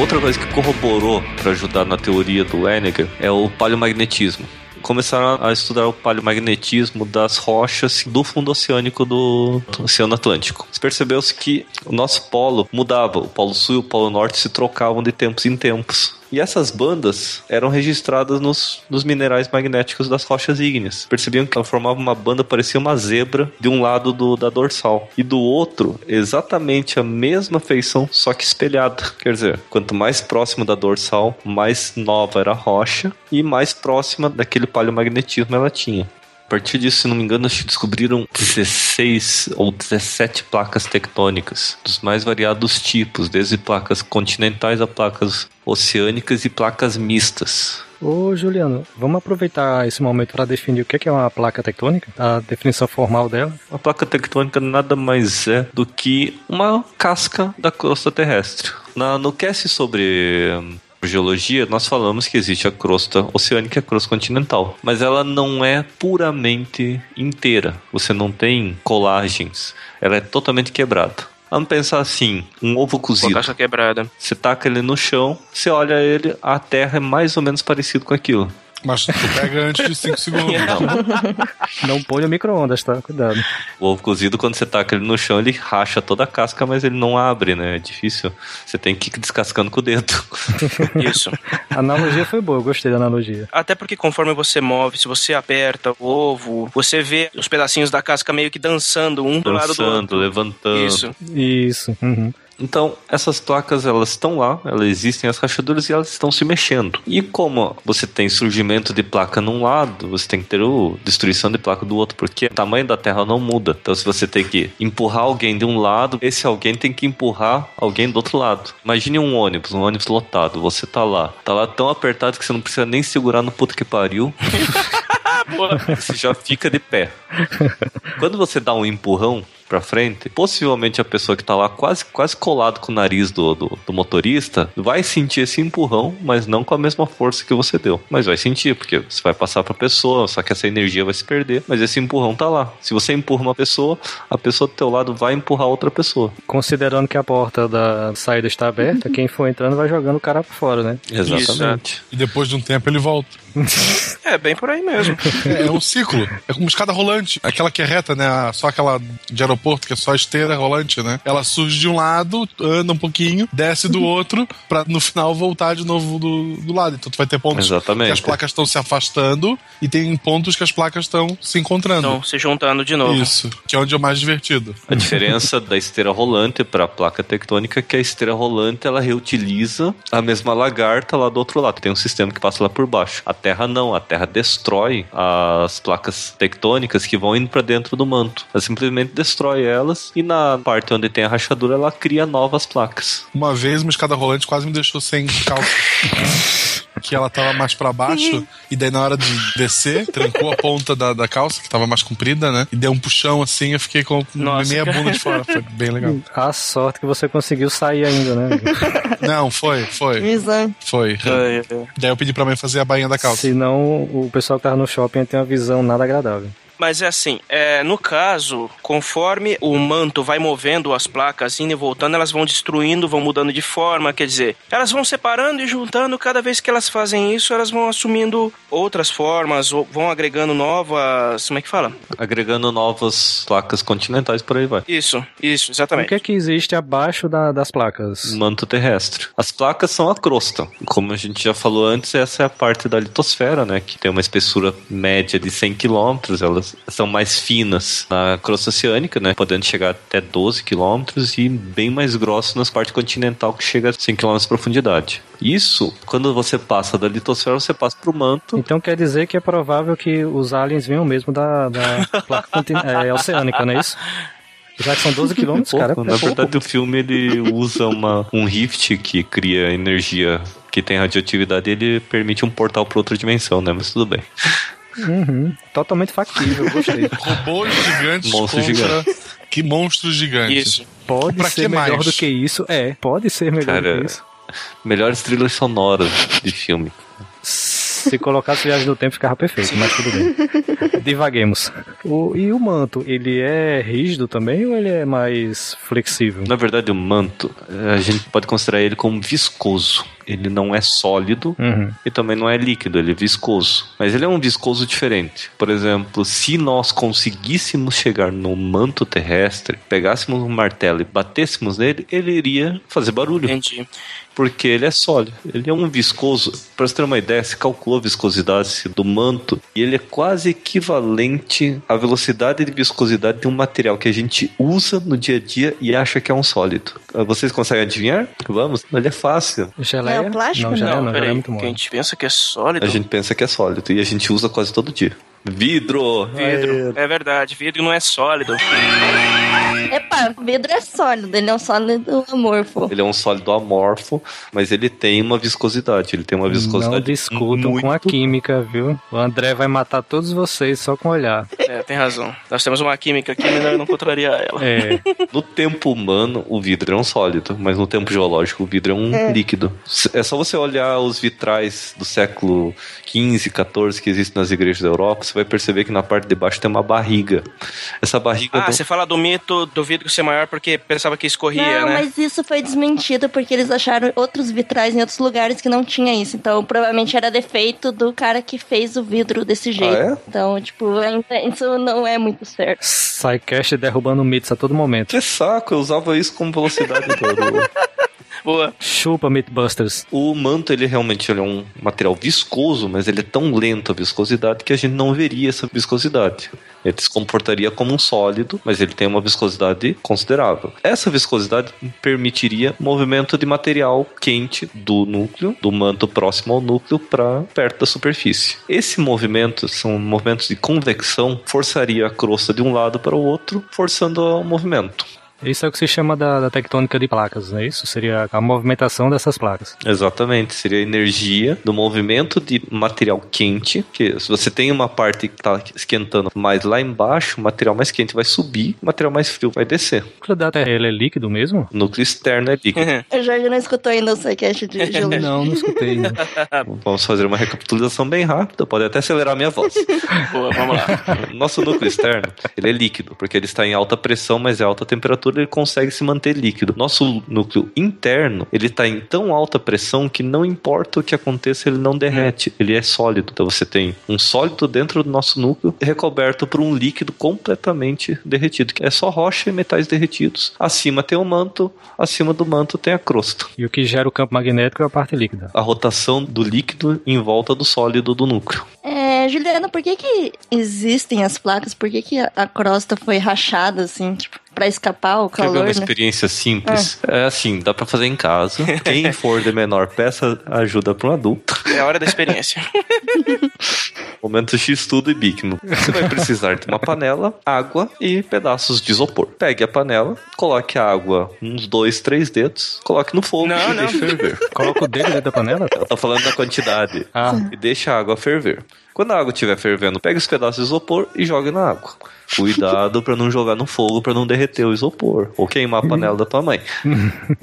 Outra coisa que corroborou para ajudar na teoria do Henniger é o paleomagnetismo começaram a estudar o paleomagnetismo das rochas do fundo oceânico do Oceano Atlântico. Percebeu-se que o nosso polo mudava, o polo sul e o polo norte se trocavam de tempos em tempos. E essas bandas eram registradas nos, nos minerais magnéticos das rochas ígneas. Percebiam que ela formava uma banda, parecia uma zebra, de um lado do, da dorsal. E do outro, exatamente a mesma feição, só que espelhada. Quer dizer, quanto mais próximo da dorsal, mais nova era a rocha e mais próxima daquele paleomagnetismo ela tinha. A partir disso, se não me engano, acho que descobriram 16 ou 17 placas tectônicas, dos mais variados tipos, desde placas continentais a placas oceânicas e placas mistas. Ô Juliano, vamos aproveitar esse momento para definir o que é uma placa tectônica, a definição formal dela. Uma placa tectônica nada mais é do que uma casca da crosta terrestre. Na, no cast sobre geologia, nós falamos que existe a crosta oceânica e a crosta continental, mas ela não é puramente inteira. Você não tem colagens, ela é totalmente quebrada. Vamos pensar assim, um ovo cozido. Uma caixa quebrada. Você taca ele no chão, você olha ele, a terra é mais ou menos parecido com aquilo. Mas tu pega antes de 5 segundos. Não. Não põe no micro-ondas, tá? Cuidado. O ovo cozido, quando você taca ele no chão, ele racha toda a casca, mas ele não abre, né? É difícil. Você tem que ir descascando com o dedo. Isso. A analogia foi boa, eu gostei da analogia. Até porque conforme você move, se você aperta o ovo, você vê os pedacinhos da casca meio que dançando um do lado do outro. levantando. Isso. Isso. Uhum. Então, essas placas elas estão lá, elas existem as rachaduras e elas estão se mexendo. E como você tem surgimento de placa num lado, você tem que ter o destruição de placa do outro, porque o tamanho da Terra não muda. Então, se você tem que empurrar alguém de um lado, esse alguém tem que empurrar alguém do outro lado. Imagine um ônibus, um ônibus lotado, você tá lá, tá lá tão apertado que você não precisa nem segurar no puto que pariu. você já fica de pé. Quando você dá um empurrão, pra frente, possivelmente a pessoa que tá lá quase, quase colado com o nariz do, do, do, motorista vai sentir esse empurrão, mas não com a mesma força que você deu. Mas vai sentir, porque você vai passar pra pessoa, só que essa energia vai se perder, mas esse empurrão tá lá. Se você empurra uma pessoa, a pessoa do teu lado vai empurrar outra pessoa. Considerando que a porta da saída está aberta, quem for entrando vai jogando o cara pra fora, né? Exatamente. Isso. E depois de um tempo ele volta. é, bem por aí mesmo. É, é um ciclo. É como escada rolante. Aquela que é reta, né? Só aquela de aeroporto aeroporto, que é só esteira rolante, né? Ela surge de um lado, anda um pouquinho, desce do outro, pra no final voltar de novo do, do lado. Então tu vai ter pontos Exatamente. que as placas estão se afastando e tem pontos que as placas estão se encontrando. Então, se juntando de novo. Isso, que é onde é o mais divertido. A diferença da esteira rolante para a placa tectônica é que a esteira rolante ela reutiliza a mesma lagarta lá do outro lado. Tem um sistema que passa lá por baixo. A Terra não, a Terra destrói as placas tectônicas que vão indo para dentro do manto. Ela simplesmente destrói elas e na parte onde tem a rachadura ela cria novas placas. Uma vez uma escada rolante quase me deixou sem calça. que ela tava mais pra baixo, e daí na hora de descer, trancou a ponta da, da calça, que tava mais comprida, né? E deu um puxão assim, eu fiquei com Nossa, meia cara. bunda de fora. Foi bem legal. A sorte que você conseguiu sair ainda, né? Não, foi, foi. Visão. Foi. Ai, ai. Daí eu pedi pra mãe fazer a bainha da calça. Senão o pessoal que tava no shopping ia ter uma visão nada agradável. Mas é assim, é, no caso, conforme o manto vai movendo as placas, indo e voltando, elas vão destruindo, vão mudando de forma, quer dizer, elas vão separando e juntando, cada vez que elas fazem isso, elas vão assumindo outras formas, ou vão agregando novas. Como é que fala? Agregando novas placas continentais por aí vai. Isso, isso, O exatamente. que é que existe abaixo da- das placas? Manto terrestre. As placas são a crosta. Como a gente já falou antes, essa é a parte da litosfera, né? Que tem uma espessura média de 100 km. Elas são mais finas na crosta oceânica, né? Podendo chegar até 12 km e bem mais grosso nas partes continental, que chega a 100 km de profundidade. Isso, quando você passa da litosfera, você passa pro manto. Então quer dizer que é provável que os aliens venham mesmo da, da placa é, oceânica, não é isso? Já que são 12 quilômetros, cara. É Na pouco. verdade, o filme ele usa uma, um rift que cria energia que tem radioatividade e ele permite um portal para outra dimensão, né? Mas tudo bem. Uhum. Totalmente factível, gostei. Robôs gigantes Monstro contra... Que monstros gigantes. Isso. Pode Pra ser melhor mais? do que isso. É, pode ser melhor do Cara, que isso. Melhores trilhas sonoras de filme. Se colocasse viagem no tempo, ficava perfeito, mas tudo bem. Divaguemos. O, e o manto, ele é rígido também ou ele é mais flexível? Na verdade, o manto, a gente pode considerar ele como viscoso. Ele não é sólido Uhum. e também não é líquido, ele é viscoso. Mas ele é um viscoso diferente. Por exemplo, se nós conseguíssemos chegar no manto terrestre, pegássemos um martelo e batêssemos nele, ele iria fazer barulho. Entendi. porque ele é sólido. Ele é um viscoso. Para você ter uma ideia, se calculou a viscosidade do manto e ele é quase equivalente à velocidade de viscosidade de um material que a gente usa no dia a dia e acha que é um sólido. Vocês conseguem adivinhar? Vamos? Ele é fácil. Geleia? Não é plástico? Não, geleia Não, não, é peraí. muito que a mole. gente pensa que é sólido. A gente pensa que é sólido e a gente usa quase todo dia. Vidro! Vidro. É verdade, vidro não é sólido. Epa, vidro é sólido, ele é um sólido amorfo. Ele é um sólido amorfo, mas ele tem uma viscosidade. Ele tem uma viscosidade Não discutam muito com a química, viu? O André vai matar todos vocês só com olhar. É, tem razão. Nós temos uma química aqui, melhor não contrariar ela. É, No tempo humano, o vidro é um sólido, mas no tempo geológico, o vidro é um líquido. É só você olhar os vitrais do século XV, XIV que existem nas igrejas da Europa, você vai perceber que na parte de baixo tem uma barriga. Essa barriga. Ah, não- você fala do mito do vidro ser maior porque pensava que escorria, não, né? mas isso foi desmentido porque eles acharam outros vitrais em outros lugares que não tinha isso. Então, provavelmente era defeito do cara que fez o vidro desse jeito. é? Então, tipo, isso não é muito certo. Psycast derrubando mitos a todo momento. Que saco, eu usava isso como velocidade do, Boa. Chupa, Mythbusters. O manto, ele realmente ele é um material viscoso, mas ele é tão lento a viscosidade que a gente não veria essa viscosidade. Ele se comportaria como um sólido, mas ele tem uma viscosidade considerável. Essa viscosidade permitiria movimento de material quente do núcleo, do manto próximo ao núcleo, para perto da superfície. Esse movimento, são movimentos de convecção, forçaria a crosta de um lado para o outro, forçando o movimento. Isso é o que se chama da, da tectônica de placas, não é isso? Seria a movimentação dessas placas. Exatamente, seria a energia do movimento de material quente, que se você tem uma parte que está esquentando mais lá embaixo, o material mais quente vai subir, o material mais frio vai descer. O núcleo da Terra ele é líquido mesmo? O núcleo externo é líquido. O Jorge não escutou ainda o Psycast de geologia. Não, não escutei. Não. Vamos fazer uma recapitulação bem rápida, pode até acelerar a minha voz. Boa, vamos lá. Nosso núcleo externo, ele é líquido, porque ele está em alta pressão, mas é alta temperatura temperatura ele consegue se manter líquido. Nosso núcleo interno, ele está em tão alta pressão que não importa o que aconteça, ele não derrete, ele é sólido. Então você tem um sólido dentro do nosso núcleo recoberto por um líquido completamente derretido, que é só rocha e metais derretidos. Acima tem o manto, acima do manto tem a crosta. E o que gera o campo magnético é a parte líquida. A rotação do líquido em volta do sólido do núcleo. É, Juliana, por que que existem as placas? Por que que a, a crosta foi rachada, assim, tipo, pra escapar o Quer ver calor, uma né? experiência simples? É assim, dá pra fazer em casa. Quem for de menor, peça ajuda pra um adulto. É a hora da experiência. Momento X tudo e Big. Você vai precisar de uma panela, água e pedaços de isopor. Pegue a panela, coloque a água uns dois, três dedos, coloque no fogo Não, e não. deixe ferver. Coloca o dedo dentro da panela? Eu tô falando da quantidade. Ah. E deixa a água ferver. Quando a água estiver fervendo, pegue os pedaços de isopor e jogue na água. Cuidado pra não jogar no fogo pra não derreter o isopor ou queimar a panela da tua mãe.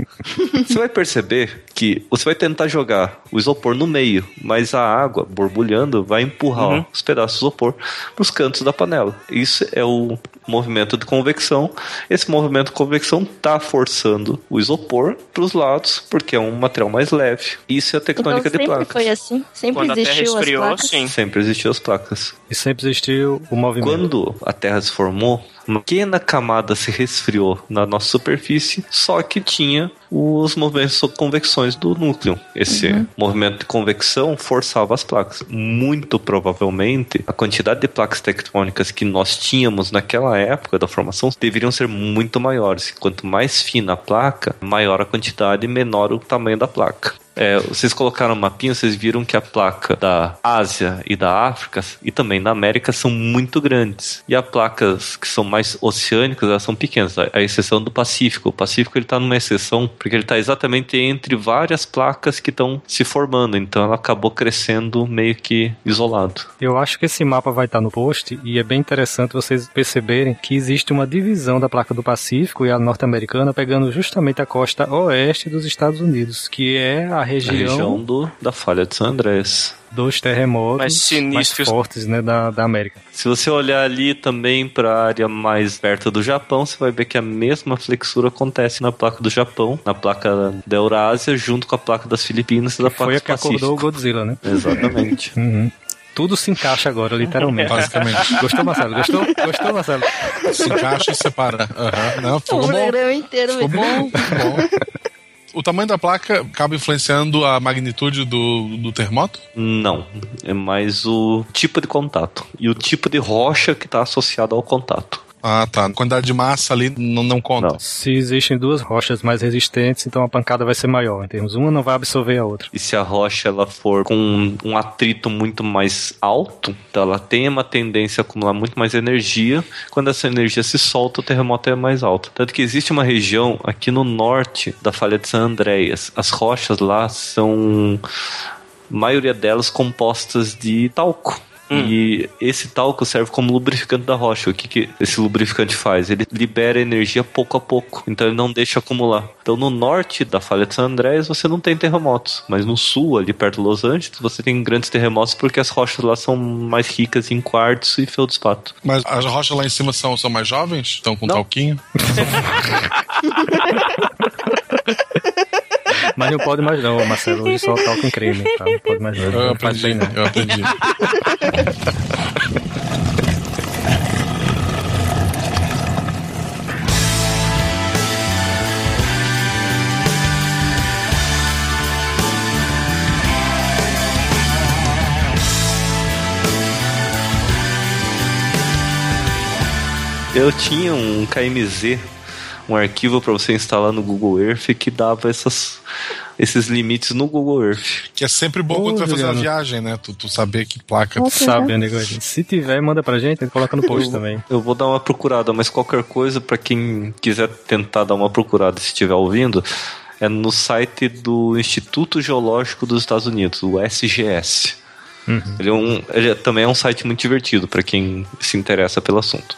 Você vai perceber que você vai tentar jogar o isopor no meio, mas a água borbulhando vai empurrar Uhum. os pedaços de isopor pros cantos da panela. Isso é o movimento de convecção. Esse movimento de convecção tá forçando o isopor pros lados, porque é um material mais leve. Isso é a Então tectônica de sempre placas. foi assim? Sempre Quando a Terra existiu as esfriou, placas? sim. Sempre existiu as placas. E sempre existiu o movimento. Quando a Terra se formou, uma pequena camada se resfriou na nossa superfície, só que tinha os movimentos de convecções do núcleo. Esse movimento de convecção forçava as placas. Muito provavelmente, a quantidade de placas tectônicas que nós tínhamos naquela época da formação deveriam ser muito maiores. Quanto mais fina a placa, maior a quantidade e menor o tamanho da placa. É, vocês colocaram um mapinha, vocês viram que a placa da Ásia e da África e também da América são muito grandes. E as placas que são mais oceânicas, elas são pequenas, a, exceção do Pacífico. O Pacífico ele está numa exceção porque ele está exatamente entre várias placas que estão se formando, então ela acabou crescendo meio que isolado. Eu acho que esse mapa vai estar no post e é bem interessante vocês perceberem que existe uma divisão da placa do Pacífico e a norte-americana pegando justamente a costa oeste dos Estados Unidos, que é A região, região do, da falha de San Andrés. dos terremotos Mais mais fortes né, da, da América. Se você olhar ali também para a área mais perto do Japão, você vai ver que a mesma flexura acontece na placa do Japão, na placa da Eurásia, junto com a placa das Filipinas e da placa Foi a que acordou o Pacífico. Godzilla, né? Exatamente. Uhum. Tudo se encaixa agora, literalmente. Basicamente. Gostou, Marcelo? Gostou? Gostou, Marcelo? Se encaixa e separa. Aham. Não, O ficou bom. programa inteiro. Ficou bom, ficou bom. O tamanho da placa acaba influenciando a magnitude do, do terremoto? Não, é mais o tipo de contato e o tipo de rocha que está associado ao contato. Ah, tá. A quantidade de massa ali não, não conta. Não. Se existem duas rochas mais resistentes, então a pancada vai ser maior. Em termos, uma não vai absorver a outra. E se a rocha ela for com um atrito muito mais alto, então ela tem uma tendência a acumular muito mais energia. Quando essa energia se solta, o terremoto é mais alto. Tanto que existe uma região aqui no norte da falha de San Andreas. As rochas lá são, a maioria delas compostas de talco. E esse talco serve como lubrificante da rocha. O que, que esse lubrificante faz? Ele libera energia pouco a pouco, então ele não deixa acumular. Então no norte da falha de San Andrés você não tem terremotos, mas no sul, ali perto de Los Angeles, você tem grandes terremotos porque as rochas lá são mais ricas em quartzo e feldspato. Mas as rochas lá em cima são, são mais jovens? Estão com Não. talquinho? Mas não pode mais não, Marcelo. Hoje só toca em creme, tá? Não pode mais não. Eu aprendi, não. eu aprendi. Eu tinha um KMZ, um arquivo para você instalar no Google Earth que dava essas, esses limites no Google Earth. Que é sempre bom Ô, quando tu vai fazer uma viagem, né? Tu, tu saber que placa. Nossa. Sabe, né, negócio? Se tiver, manda pra gente, a gente coloca no post também. Eu vou dar uma procurada, mas qualquer coisa, para quem quiser tentar dar uma procurada se estiver ouvindo, é no site do Instituto Geológico dos Estados Unidos, o SGS. Ele, é um, ele é- também é um site muito divertido para quem se interessa pelo assunto.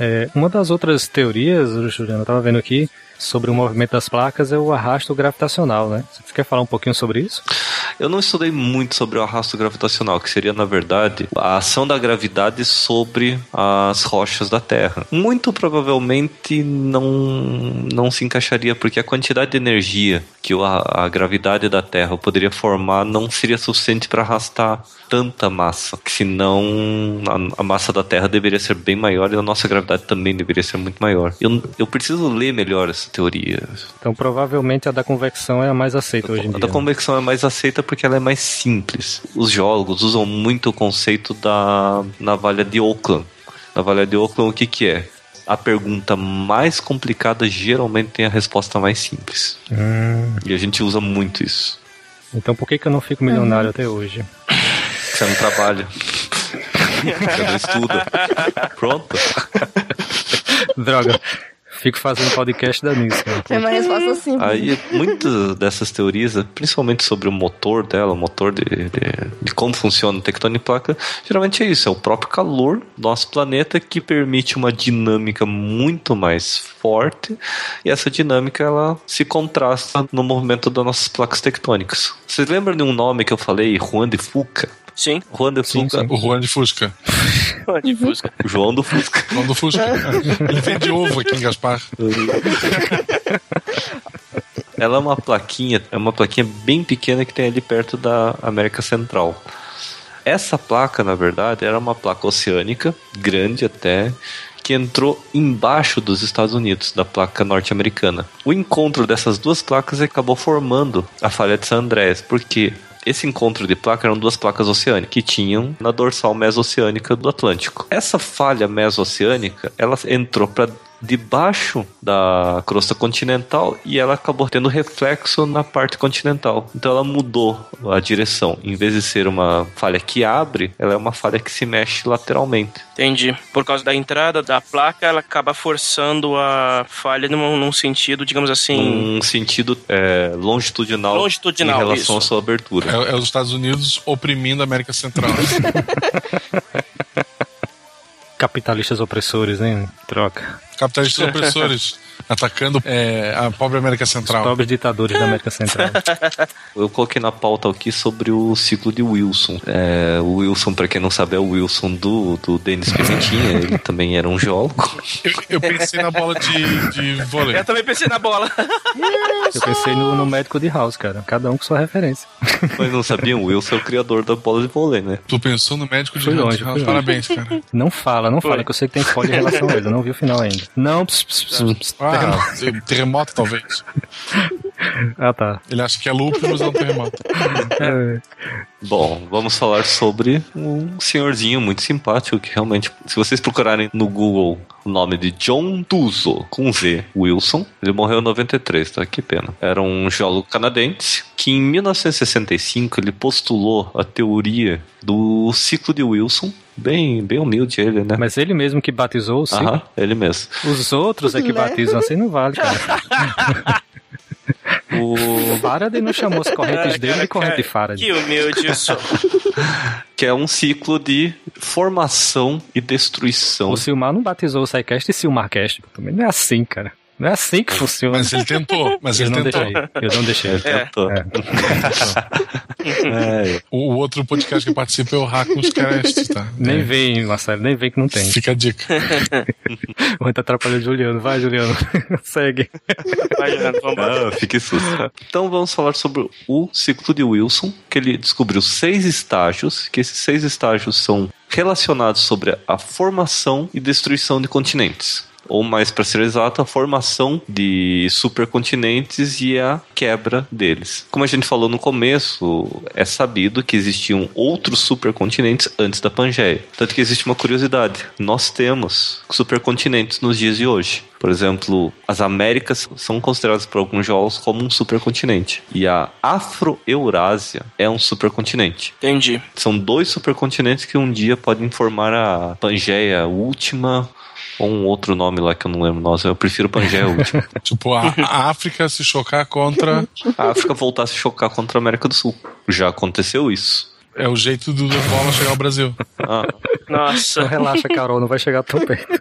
É, uma das outras teorias, Juliano, eu tava vendo aqui, sobre o movimento das placas é o arrasto gravitacional, né? Você quer falar um pouquinho sobre isso? Eu não estudei muito sobre o arrasto gravitacional, que seria, na verdade, a ação da gravidade sobre as rochas da Terra. Muito provavelmente não, não se encaixaria, porque a quantidade de energia que a, a gravidade da Terra poderia formar não seria suficiente para arrastar tanta massa, senão a, a, massa da Terra deveria ser bem maior e a nossa gravidade também deveria ser muito maior. Eu, eu preciso ler melhor essa teoria. Então provavelmente a da convecção é a mais aceita hoje em a dia. A da convecção é mais aceita porque ela é mais simples. Os geólogos usam muito o conceito da navalha de Oakland. Navalha de Oakland o que que é? a pergunta mais complicada geralmente tem a resposta mais simples. Hum. E a gente usa muito isso. Então por que, que eu não fico milionário até hoje? Você não trabalha. Você não estuda. Pronto. Droga. Fico fazendo podcast da nisso, cara. É uma resposta simples. Aí, muitas dessas teorias, principalmente sobre o motor dela, o motor de, de, de como funciona o tectônico placa, geralmente é isso, é o próprio calor do nosso planeta que permite uma dinâmica muito mais forte e essa dinâmica ela se contrasta no movimento das nossas placas tectônicas. Vocês lembram de um nome que eu falei, Juan de Fuca? Sim. Juan de Sim, Fuca. sim. O Juan de Fusca. De Fusca. João do Fusca. Juan do Fusca. Ele vende ovo aqui em Gaspar. Ela é uma plaquinha, é uma plaquinha bem pequena que tem ali perto da América Central. Essa placa, na verdade, era uma placa oceânica, grande até, que entrou embaixo dos Estados Unidos, da placa norte-americana. O encontro dessas duas placas acabou formando a falha de San Andrés, porque esse encontro de placa eram duas placas oceânicas que tinham na dorsal mesoceânica do Atlântico. Essa falha mesoceânica, ela entrou para debaixo da crosta continental e ela acabou tendo reflexo na parte continental. Então ela mudou a direção. Em vez de ser uma falha que abre, ela é uma falha que se mexe lateralmente. Entendi. Por causa da entrada da placa, ela acaba forçando a falha num, num sentido, digamos assim. Um sentido é, longitudinal, Longitudinal, em relação isso. à sua abertura. É, é os Estados Unidos oprimindo a América Central. Capitalistas opressores, hein? Troca. Capitalistas opressores atacando é, a pobre América Os Central. pobres ditadores da América Central. Eu coloquei na pauta aqui sobre o ciclo de Wilson. É, o Wilson, para quem não sabe, é o Wilson do, do Denis Pimentinha. Ele também era um geólogo. Eu, eu pensei na bola de, de vôlei. Eu também pensei na bola. Eu pensei no, no médico de House, cara. Cada um com sua referência. Mas não sabiam, o Wilson é o criador da bola de vôlei, né? Tu pensou no médico de Fui longe, de- longe. Parabéns, cara. Não fala, não Foi. fala, que eu sei que tem spoiler em relação a ele. Eu não vi o final ainda. Não, ps, ps, ps, ps, Ah, terremoto talvez. Ah, tá. Ele acha que é lúpulo, mas é um terremoto. É, Bom, vamos falar sobre um senhorzinho muito simpático que realmente, se vocês procurarem no Google o nome de John Tuzo, com Z, Wilson, ele morreu em 93, tá? Que pena. Era um geólogo canadense que em 1965 ele postulou a teoria do ciclo de Wilson. Bem, bem humilde ele, né? Mas ele mesmo que batizou o ciclo. Aham, ele mesmo. Os outros é que batizam assim não vale, cara. O, Faraday não chamou as correntes Ah, dele cara, de corrente de cara, Faraday. Que humilde sou. que é um ciclo de formação e destruição. O Silmar não batizou o SciCast e Silmarcast. Também não é assim, cara. Não é assim que funciona. Mas ele tentou, mas eu ele não tentou. deixei. Eu não deixei. Ele tentou. É. É, O, o outro podcast que participa é o Racos Cast, tá? Nem É. vem, Marcelo, nem vem que não tem. Fica a dica. O Rui tá atrapalhando o Juliano. Vai, Juliano. Segue. Vai, Juliano, vambora. Ah, fique susto. Então vamos falar sobre o ciclo de Wilson, que ele descobriu seis estágios, que esses seis estágios são relacionados sobre a formação e destruição de continentes. Ou mais para ser exato, a formação de supercontinentes e a quebra deles. Como a gente falou no começo, é sabido que existiam outros supercontinentes antes da Pangeia. Tanto que existe uma curiosidade: nós temos supercontinentes nos dias de hoje. Por exemplo, as Américas são consideradas por alguns geólogos como um supercontinente. E a Afro-Eurásia é um supercontinente. Entendi. São dois supercontinentes que um dia podem formar a Pangeia Última ou um outro nome lá que eu não lembro. Nossa, eu prefiro Pangeia Última. Tipo, a, a África se chocar contra. a África voltar a se chocar contra a América do Sul. Já aconteceu isso. É o jeito do bola chegar ao Brasil. Ah, Então Nossa. relaxa, Carol, não vai chegar tão perto.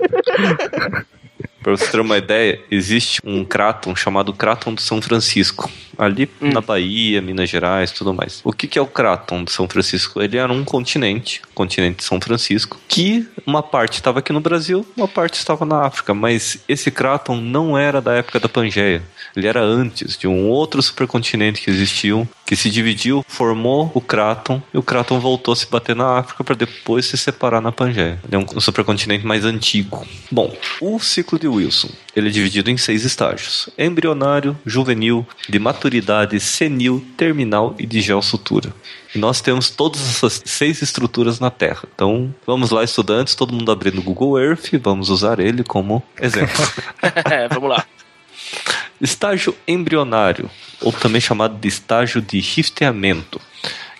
Pra você ter uma ideia, existe um cráton chamado Cráton do São Francisco. Ali na Bahia, Minas Gerais, tudo mais. O que, que é o Cráton do São Francisco? Ele era um continente, continente de São Francisco, que uma parte estava aqui no Brasil, uma parte estava na África. Mas esse Cráton não era da época da Pangeia. Ele era antes de um outro supercontinente que existiu, que se dividiu, formou o Cráton, e o Cráton voltou a se bater na África para depois se separar na Pangeia. Ele é um supercontinente mais antigo. Bom, o ciclo de Wilson, ele é dividido em seis estágios: embrionário, juvenil, de maturidade, senil, terminal e de geossutura. E nós temos todas essas seis estruturas na Terra. Então, vamos lá, estudantes, todo mundo abrindo o Google Earth, vamos usar ele como exemplo. Vamos lá. Estágio embrionário, ou também chamado de estágio de rifteamento.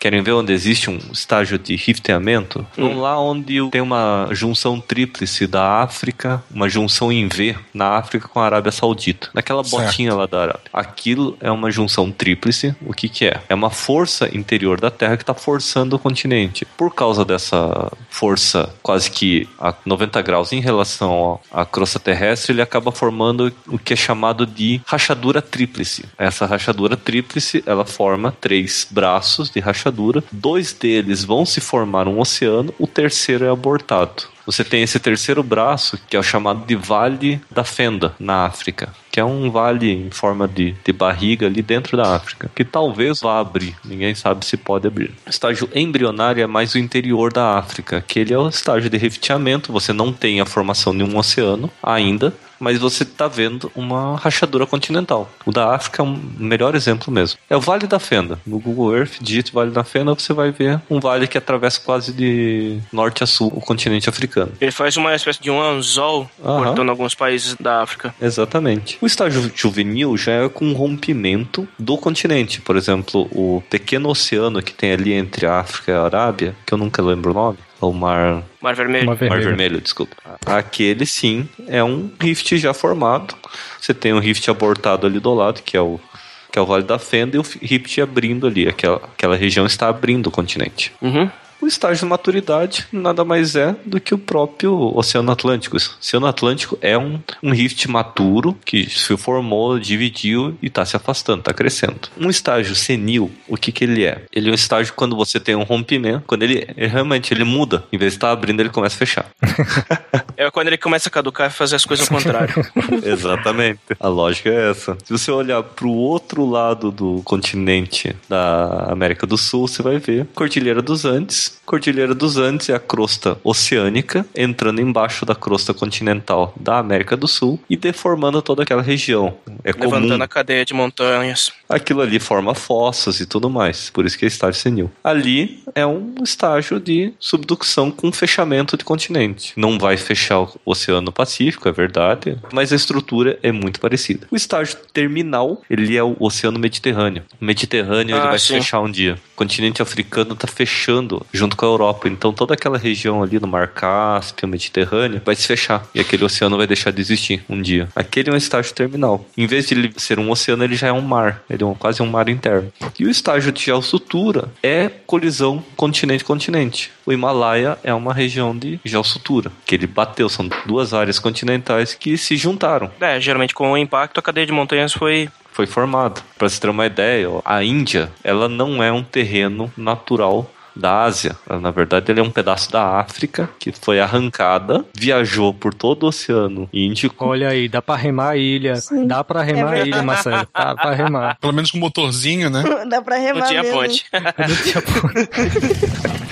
Querem ver onde existe um estágio de rifteamento? Vamos lá onde tem uma junção tríplice da África, uma junção em V na África com a Arábia Saudita. Naquela Certo. botinha lá da Arábia. Aquilo é uma junção tríplice. O que que é? É uma força interior da Terra que está forçando o continente. Por causa dessa força quase que a 90 graus em relação à crosta terrestre, ele acaba formando o que é chamado de rachadura tríplice. Essa rachadura tríplice, ela forma três braços de rachadura. Dois deles vão se formar um oceano, o terceiro é abortado. Você tem esse terceiro braço, que é o chamado de Vale da Fenda, na África. Que é um vale em forma de, de barriga ali dentro da África. Que talvez vá abrir. Ninguém sabe se pode abrir. O estágio embrionário é mais o interior da África. Que ele é o estágio de rifteamento. Você não tem a formação de um oceano ainda. Mas você está vendo uma rachadura continental. O da África é um melhor exemplo mesmo. É o Vale da Fenda. No Google Earth, digite Vale da Fenda, você vai ver um vale que atravessa quase de norte a sul o continente africano. Ele faz uma espécie de um anzol Aham. cortando alguns países da África. Exatamente. O estágio juvenil já é com um rompimento do continente. Por exemplo, o pequeno oceano que tem ali entre a África e a Arábia, que eu nunca lembro o nome, é o Mar, Mar Vermelho. Mar vermelha. Vermelho, desculpa. Aquele sim é um rift já formado. Você tem um rift abortado ali do lado, que é o que é o Vale da Fenda, e o rift abrindo ali. Aquela, aquela região está abrindo o continente. Uhum. O estágio de maturidade nada mais é do que o próprio Oceano Atlântico. O Oceano Atlântico é um, um rift maturo que se formou, dividiu e está se afastando, está crescendo. Um estágio senil, o que, que ele é? Ele é um estágio quando você tem um rompimento, quando ele ele realmente ele muda, em vez de estar abrindo, ele começa a fechar. É quando ele começa a caducar e fazer as coisas ao contrário. Exatamente. A lógica é essa. Se você olhar para o outro lado do continente da América do Sul, você vai ver Cordilheira dos Andes. Cordilheira dos Andes é a crosta oceânica entrando embaixo da crosta continental da América do Sul e deformando toda aquela região. É comum. levantando a cadeia de montanhas. Aquilo ali forma fossas e tudo mais. Por isso que é estágio senil. Ali é um estágio de subducção com fechamento de continente. Não vai fechar o Oceano Pacífico, é verdade, mas a estrutura é muito parecida. O estágio terminal, ele é o Oceano Mediterrâneo. O Mediterrâneo ele Ah, vai sim. fechar um dia. O continente africano está fechando junto com a Europa. Então toda aquela região ali no Mar Cáspio, Mediterrâneo, vai se fechar. E aquele oceano vai deixar de existir um dia. Aquele é um estágio terminal. Em vez de ele ser um oceano, ele já é um mar. Ele é um- quase um mar interno. E o estágio de geossutura é colisão continente-continente. O Himalaia é uma região de geossutura, que ele bateu. São duas áreas continentais que se juntaram É, geralmente com o impacto a cadeia de montanhas foi. foi formado. Para você ter uma ideia, ó, a Índia, ela não é um terreno natural da Ásia. Na verdade, ele é um pedaço da África que foi arrancada, viajou por todo o Oceano Índico. Olha aí, dá pra remar a ilha. Dá pra remar a verdade. ilha, Marcelo. Dá pra remar. Pelo menos com motorzinho, né? Dá pra remar Não tinha mesmo. ponte. Não tinha ponto.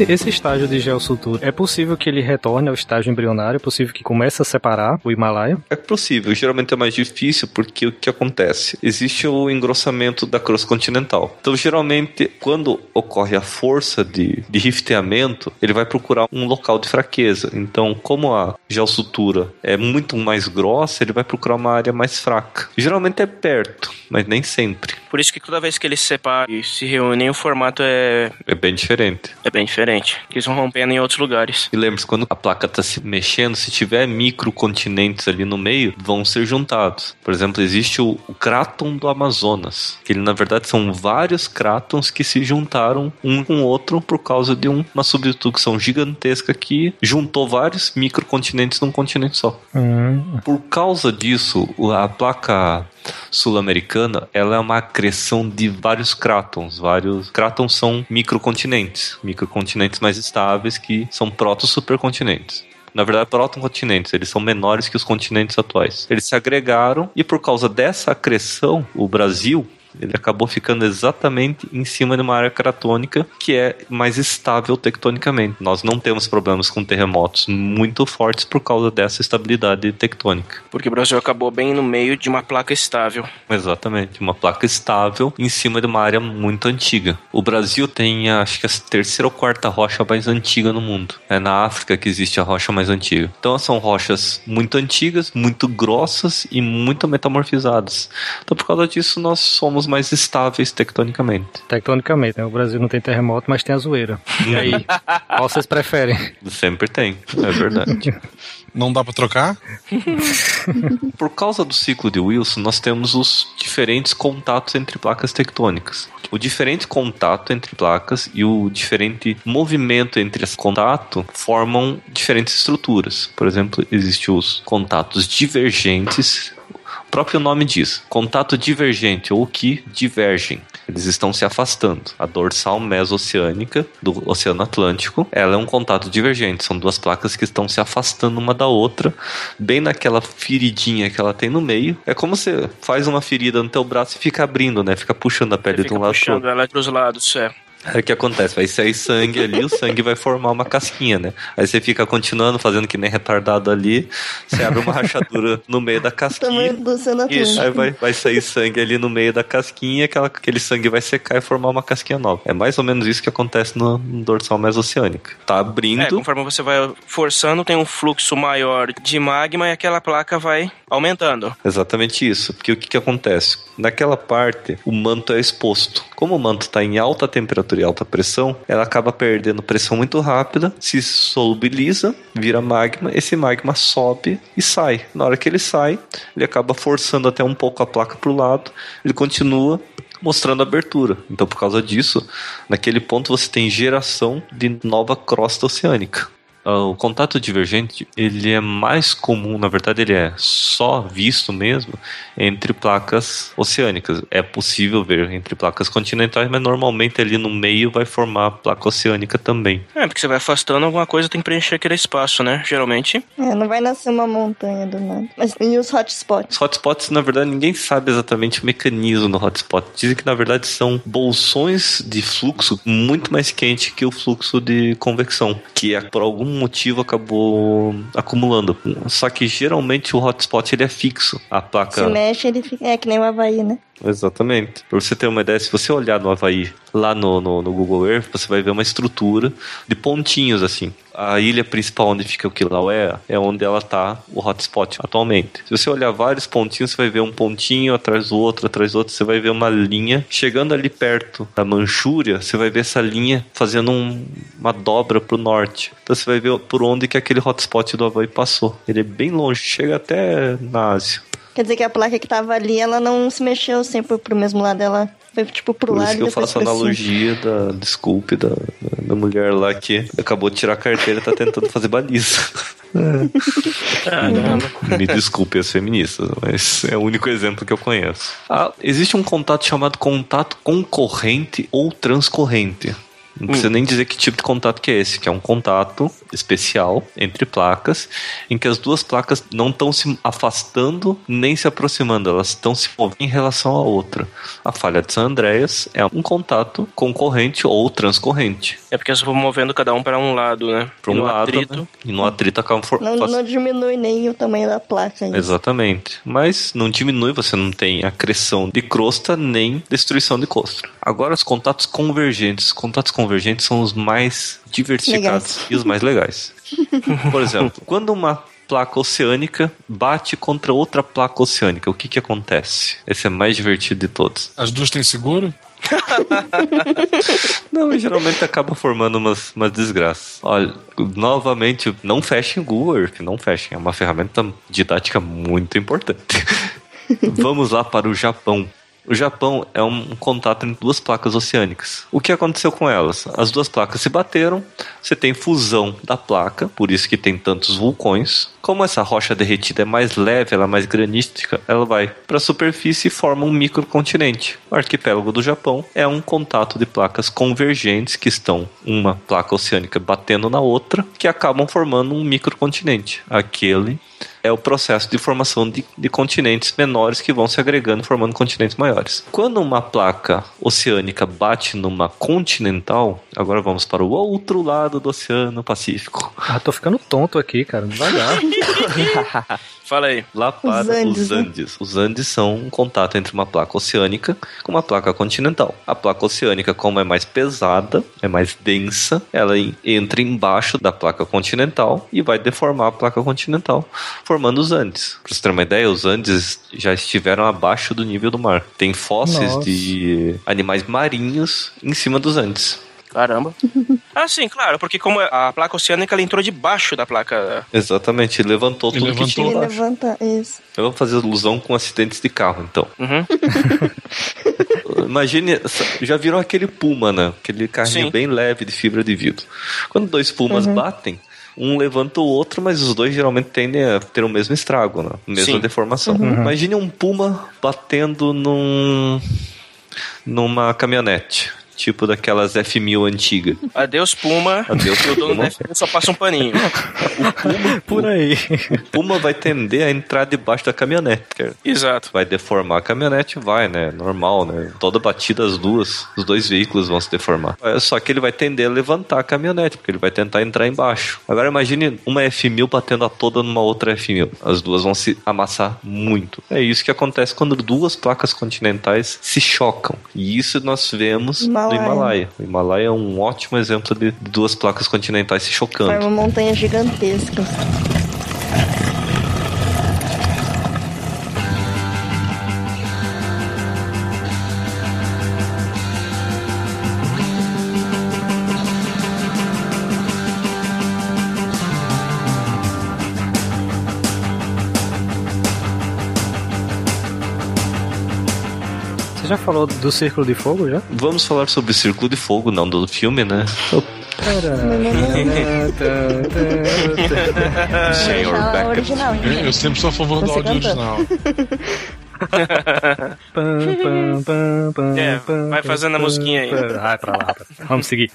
Esse estágio de geossutura, é possível que ele retorne ao estágio embrionário? É possível que comece a separar o Himalaia? É possível, geralmente é mais difícil porque o que acontece? Existe o engrossamento da crosta continental. Então, geralmente, quando ocorre a força de, de rifteamento, ele vai procurar um local de fraqueza. Então, como a geossutura é muito mais grossa, ele vai procurar uma área mais fraca. Geralmente é perto, mas nem sempre. Por isso que toda vez que eles se separam e se reúnem, o formato é, É bem diferente. é bem diferente. Eles vão rompendo em outros lugares. E lembre-se, quando a placa está se mexendo, se tiver microcontinentes ali no meio, vão ser juntados. Por exemplo, existe o, o Cráton do Amazonas, que ele na verdade são vários crátons que se juntaram um com o outro por causa de um- uma subducção gigantesca que juntou vários microcontinentes num continente só. Hum, Por causa disso, o- a placa sul-americana ela é uma acreção de vários crátons. Vários crátons são microcontinentes, microcontinentes mais estáveis que são proto-supercontinentes. Na verdade, protocontinentes, eles são menores que os continentes atuais. Eles se agregaram e por causa dessa acreção, o Brasil ele acabou ficando exatamente em cima de uma área cratônica que é mais estável tectonicamente. Nós não temos problemas com terremotos muito fortes por causa dessa estabilidade tectônica. Porque o Brasil acabou bem no meio de uma placa estável. Exatamente, uma placa estável em cima de uma área muito antiga. O Brasil tem, acho que a terceira ou quarta rocha mais antiga no mundo. É na África que existe a rocha mais antiga. Então são rochas muito antigas, muito grossas e muito metamorfizadas. Então por causa disso nós somos mais estáveis tectonicamente. tectonicamente, né? O Brasil não tem terremoto, mas tem a zoeira. E aí, qual vocês preferem? Sempre tem, é verdade. Não dá pra trocar? Por causa do ciclo de Wilson, nós temos os diferentes contatos entre placas tectônicas. O diferente contato entre placas e o diferente movimento entre esse contato formam diferentes estruturas. Por exemplo, existem os contatos divergentes. O próprio nome diz, contato divergente ou que divergem. Eles estão se afastando. A dorsal mesoceânica do Oceano Atlântico, ela é um contato divergente. São duas placas que estão se afastando uma da outra, bem naquela feridinha que ela tem no meio. É como você faz uma ferida no teu braço e fica abrindo, né? Fica puxando a pele de um lado puxando outro. ela pros lados, é. Aí o que acontece? Vai sair sangue ali, o sangue vai formar uma casquinha, né? Aí você fica continuando fazendo que nem retardado ali, você abre uma rachadura no meio da casquinha. Tamanho do Isso. Aí vai, vai sair sangue ali no meio da casquinha, aquela, aquele sangue vai secar e formar uma casquinha nova. É mais ou menos isso que acontece no, no dorsal mesoceânica. Tá É, abrindo, conforme você vai forçando, tem um fluxo maior de magma e aquela placa vai aumentando. Exatamente isso. Porque o que, que acontece? Naquela parte, o manto é exposto. Como o manto está em alta temperatura e alta pressão, ela acaba perdendo pressão muito rápida, se solubiliza, vira magma, esse magma sobe e sai. Na hora que ele sai, ele acaba forçando até um pouco a placa para o lado, ele continua mostrando abertura. Então, por causa disso, naquele ponto você tem geração de nova crosta oceânica. Ah, O contato divergente ele é mais comum, na verdade ele é só visto mesmo entre placas oceânicas. É possível ver entre placas continentais, mas normalmente ali no meio vai formar a placa oceânica também. É, porque você vai afastando, alguma coisa tem que preencher aquele espaço, né? Geralmente. É, não vai nascer uma montanha do nada. Mas e os hotspots? Os hotspots, na verdade, ninguém sabe exatamente o mecanismo do hotspot. Dizem que na verdade são bolsões de fluxo muito mais quente que o fluxo de convecção, que é, por algum motivo acabou acumulando. Só que geralmente o hotspot ele é fixo. A placa Se mexe, ele fica. É que nem o Havaí, né? Exatamente. Pra você ter uma ideia, se você olhar no Havaí, lá no, no, no Google Earth, você vai ver uma estrutura de pontinhos assim. A ilha principal onde fica o Kilauea é onde ela tá, o hotspot atualmente. Se você olhar vários pontinhos, você vai ver um pontinho atrás do outro, atrás do outro, você vai ver uma linha. Chegando ali perto da Manchúria, você vai ver essa linha fazendo um- uma dobra pro norte. Então você vai ver por onde que aquele hotspot do Havaí passou. Ele é bem longe, chega até na Ásia. Quer dizer que a placa que tava ali, ela não se mexeu sempre pro mesmo lado. Ela foi tipo pro Por lado isso que eu faço a analogia da desculpe da, da mulher lá que acabou de tirar a carteira e tá tentando fazer baliza. Me desculpe as feministas, mas é o único exemplo que eu conheço. Ah, existe um contato chamado contato concorrente ou transcorrente. Não precisa nem dizer que tipo de contato que é esse, que é um contato especial entre placas, em que as duas placas não estão se afastando nem se aproximando, elas estão se movendo em relação à outra. A falha de San Andreas é um contato concorrente ou transcorrente. É porque elas vão movendo cada um para um lado, né? Para E um lado, atrito. né? e no atrito acaba for... Não, não diminui nem o tamanho da placa. isso. Exatamente. Mas não diminui, você não tem acreção de crosta nem destruição de crosta. Agora, os contatos convergentes. Os contatos convergentes são os mais diversificados Legais. e os mais legais. Por exemplo, quando uma placa oceânica bate contra outra placa oceânica. O que que acontece? Esse é mais divertido de todos. As duas têm seguro? Não, e geralmente acaba formando umas, umas desgraças. Olha, novamente, não fechem o Google Earth, não fechem. É uma ferramenta didática muito importante. Vamos lá para o Japão. O Japão é um contato entre duas placas oceânicas. O que aconteceu com elas? As duas placas se bateram, você tem fusão da placa, por isso que tem tantos vulcões. Como essa rocha derretida é mais leve, ela é mais granítica, ela vai para a superfície e forma um microcontinente. O arquipélago do Japão é um contato de placas convergentes que estão uma placa oceânica batendo na outra, que acabam formando um microcontinente. Aquele é o processo de formação de, de, continentes menores que vão se agregando formando continentes maiores. Quando uma placa oceânica bate numa continental, agora vamos para o outro lado do Oceano Pacífico. Ah, tô ficando tonto aqui, cara, não vai dar. Fala aí. Lá para os Andes, Andes. né? Os Andes. Os Andes são um contato entre uma placa oceânica com uma placa continental. A placa oceânica, como é mais pesada, é mais densa, ela en- entra embaixo da placa continental e vai deformar a placa continental, formando os Andes. Para você ter uma ideia, os Andes já estiveram abaixo do nível do mar. Tem fósseis Nossa. de animais marinhos em cima dos Andes. Caramba. Ah, sim, claro, porque como a placa oceânica ela entrou debaixo da placa. Exatamente, levantou Ele tudo que levantou. tinha Ele levanta isso. Eu vou fazer ilusão com acidentes de carro, então. Uhum. Imagine, já viram aquele Puma, né? Aquele carrinho Sim. bem leve de fibra de vidro. Quando dois Pumas batem, um levanta o outro, mas os dois geralmente tendem a ter o mesmo estrago, né? Mesma Sim. deformação. Imagine um Puma batendo num numa caminhonete, tipo daquelas F1000 antiga. Adeus, Puma. Adeus, E o dono Puma. da FM só passa um paninho. Por aí. O Puma vai tender a entrar debaixo da caminhonete, cara. Exato. Vai deformar a caminhonete, vai, né? Normal, né? Toda batida, as duas, os dois veículos vão se deformar. É, Só que ele vai tender a levantar a caminhonete, porque ele vai tentar entrar embaixo. Agora imagine uma F1000 batendo a toda numa outra F1000. As duas vão se amassar muito. É isso que acontece quando duas placas continentais se chocam. E isso nós vemos Himalaia. no Himalaia. O Himalaia é um ótimo exemplo de duas placas continentais se chocando. Forma montanhas gigantescas. Falou do Círculo de Fogo já? Vamos falar sobre o Círculo de Fogo, não do filme, né? Senhor Já é Beckett. original, Eu, sempre sou a favor do áudio original. É, vai fazendo a musiquinha aí. pam. Ai, pra lá. Vamos seguir.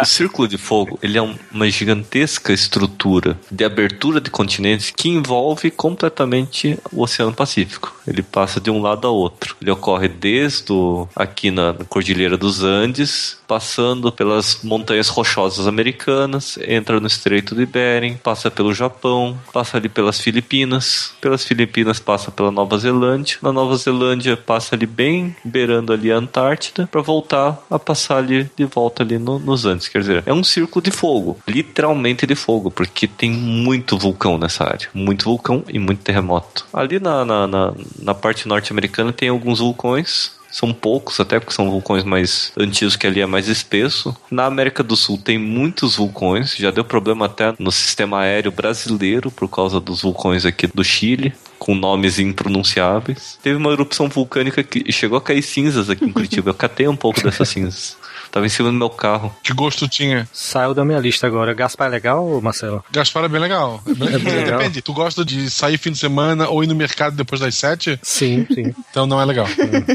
O Círculo de Fogo, ele é um- uma gigantesca estrutura de abertura de continentes que envolve completamente o Oceano Pacífico. Ele passa de um lado a outro. Ele ocorre desde o, aqui na Cordilheira dos Andes, passando pelas montanhas rochosas americanas, entra no Estreito de Bering, passa pelo Japão, passa ali pelas Filipinas, pelas Filipinas passa pela Nova Zelândia, na Nova Zelândia passa ali bem beirando ali a Antártida para voltar a passar ali de volta ali no- nos Andes, quer dizer, é um círculo de fogo, literalmente de fogo, porque tem muito vulcão nessa área, muito vulcão e muito terremoto. Ali na, na, na, na parte norte-americana tem alguns vulcões, são poucos, até porque são vulcões mais antigos, que ali é mais espesso. Na América do Sul tem muitos vulcões, já deu problema até no sistema aéreo brasileiro por causa dos vulcões aqui do Chile, com nomes impronunciáveis. Teve uma erupção vulcânica que chegou a cair cinzas aqui em Curitiba. Eu catei um pouco dessas cinzas. Tava em cima do meu carro. Que gosto tinha? Saiu da minha lista agora. Gaspar é legal, Marcelo? Gaspar é bem legal. É bem- bem legal. Depende. Tu gosta de sair fim de semana ou ir no mercado depois das sete? Sim, sim. Então não é legal.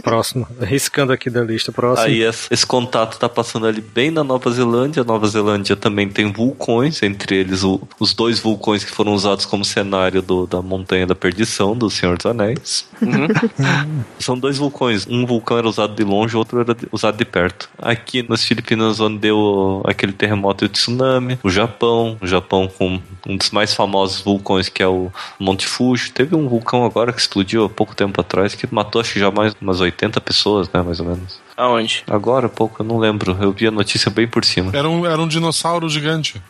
Próximo. Riscando aqui da lista. Próximo. Aí esse, esse contato tá passando ali bem na Nova Zelândia. A Nova Zelândia também tem vulcões, entre eles o- os dois vulcões que foram usados como cenário do- da Montanha da Perdição, do Senhor dos Anéis. São dois vulcões. Um vulcão era usado de longe, o outro era de- usado de perto. Aqui Filipinas, Filipinas onde deu aquele terremoto e o tsunami, o Japão, o Japão com um dos mais famosos vulcões que é o Monte Fuji. Teve um vulcão agora que explodiu há pouco tempo atrás que matou acho que já mais umas 80 pessoas, né, mais ou menos. Aonde? Agora há pouco, eu não lembro. Eu vi a notícia bem por cima. Era um, era um dinossauro gigante.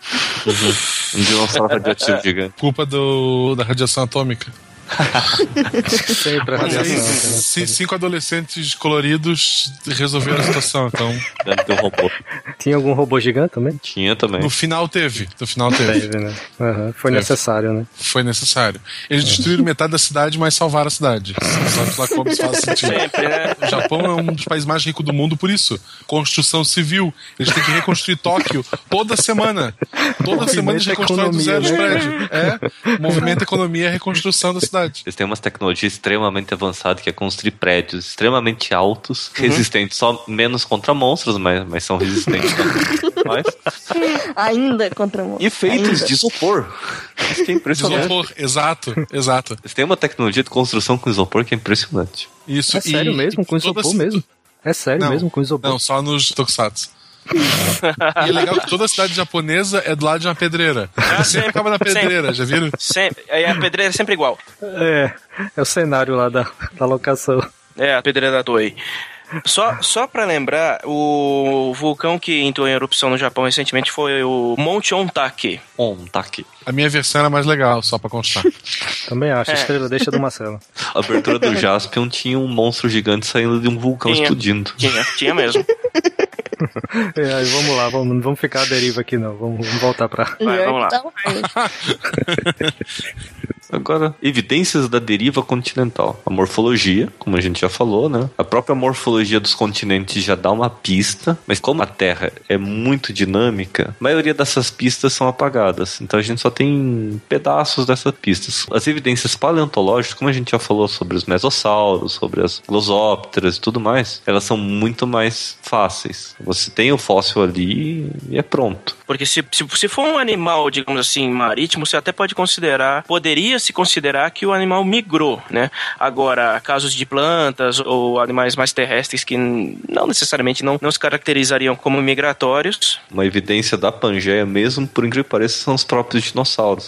Um dinossauro radioativo gigante. Culpa do, da radiação atômica. Sempre a Mas aí, radiação. ci- cinco adolescentes coloridos resolveram a situação. Então, Deve ter um robô. Tinha algum robô gigante também? Tinha também. no final teve. No final teve. Teve, né? Aham, Foi É. necessário, né? Foi necessário. Eles destruíram metade da cidade, mas salvaram a cidade. Sabe lá como faz sentido. Sempre, né? O Japão é um dos países mais ricos do mundo por isso. Construção civil. Eles têm que reconstruir Tóquio toda semana. Toda semana eles reconstruem do zero os economia, prédios. É. Movimento economia e reconstrução da cidade. Eles têm umas tecnologias extremamente avançadas que é construir prédios extremamente altos, resistentes, só menos contra monstros, mas, mas são resistentes. Mas- Ainda contra o E feitos Ainda. de isopor. Isso que é impressionante. Isopor. Exato. Exato. Eles têm uma tecnologia de construção com isopor que é impressionante. Isso. É sério e- mesmo, com isopor mesmo? É sério Não, mesmo, com isopor? Não, só nos tokusatsu. E é legal que toda cidade japonesa é do lado de uma pedreira. Ah, Sempre sempre. acaba na pedreira, já viram? Sempre, aí a pedreira é sempre igual. É, é o cenário lá da, da locação. É, a pedreira da Toei. Só, só pra lembrar, o vulcão que entrou em erupção no Japão recentemente foi o Monte Ontake. Aqui. A minha versão era mais legal, só pra constar. Também acho, É. estrela deixa do Marcelo. A abertura do Jaspion tinha um monstro gigante saindo de um vulcão Tinha. explodindo. Tinha, tinha mesmo. É, aí vamos lá, vamos, não vamos ficar à deriva aqui não, vamos, vamos voltar pra... Vai, vamos lá. Então, Agora, evidências da deriva continental. A morfologia, como a gente já falou, né? A própria morfologia dos continentes já dá uma pista, mas como a Terra é muito dinâmica, a maioria dessas pistas são apagadas. Então a gente só tem pedaços dessas pistas. As evidências paleontológicas, como a gente já falou sobre os mesossauros, sobre as glosópteras e tudo mais, elas são muito mais fáceis. Você tem o fóssil ali e é pronto. Porque se, se, se for um animal, digamos assim, marítimo, você até pode considerar, poderia se considerar que o animal migrou, né? Agora, casos de plantas ou animais mais terrestres que não necessariamente não, não se caracterizariam como migratórios, Uma evidência da Pangeia, mesmo por incrível que pareça, são os próprios dinossauros.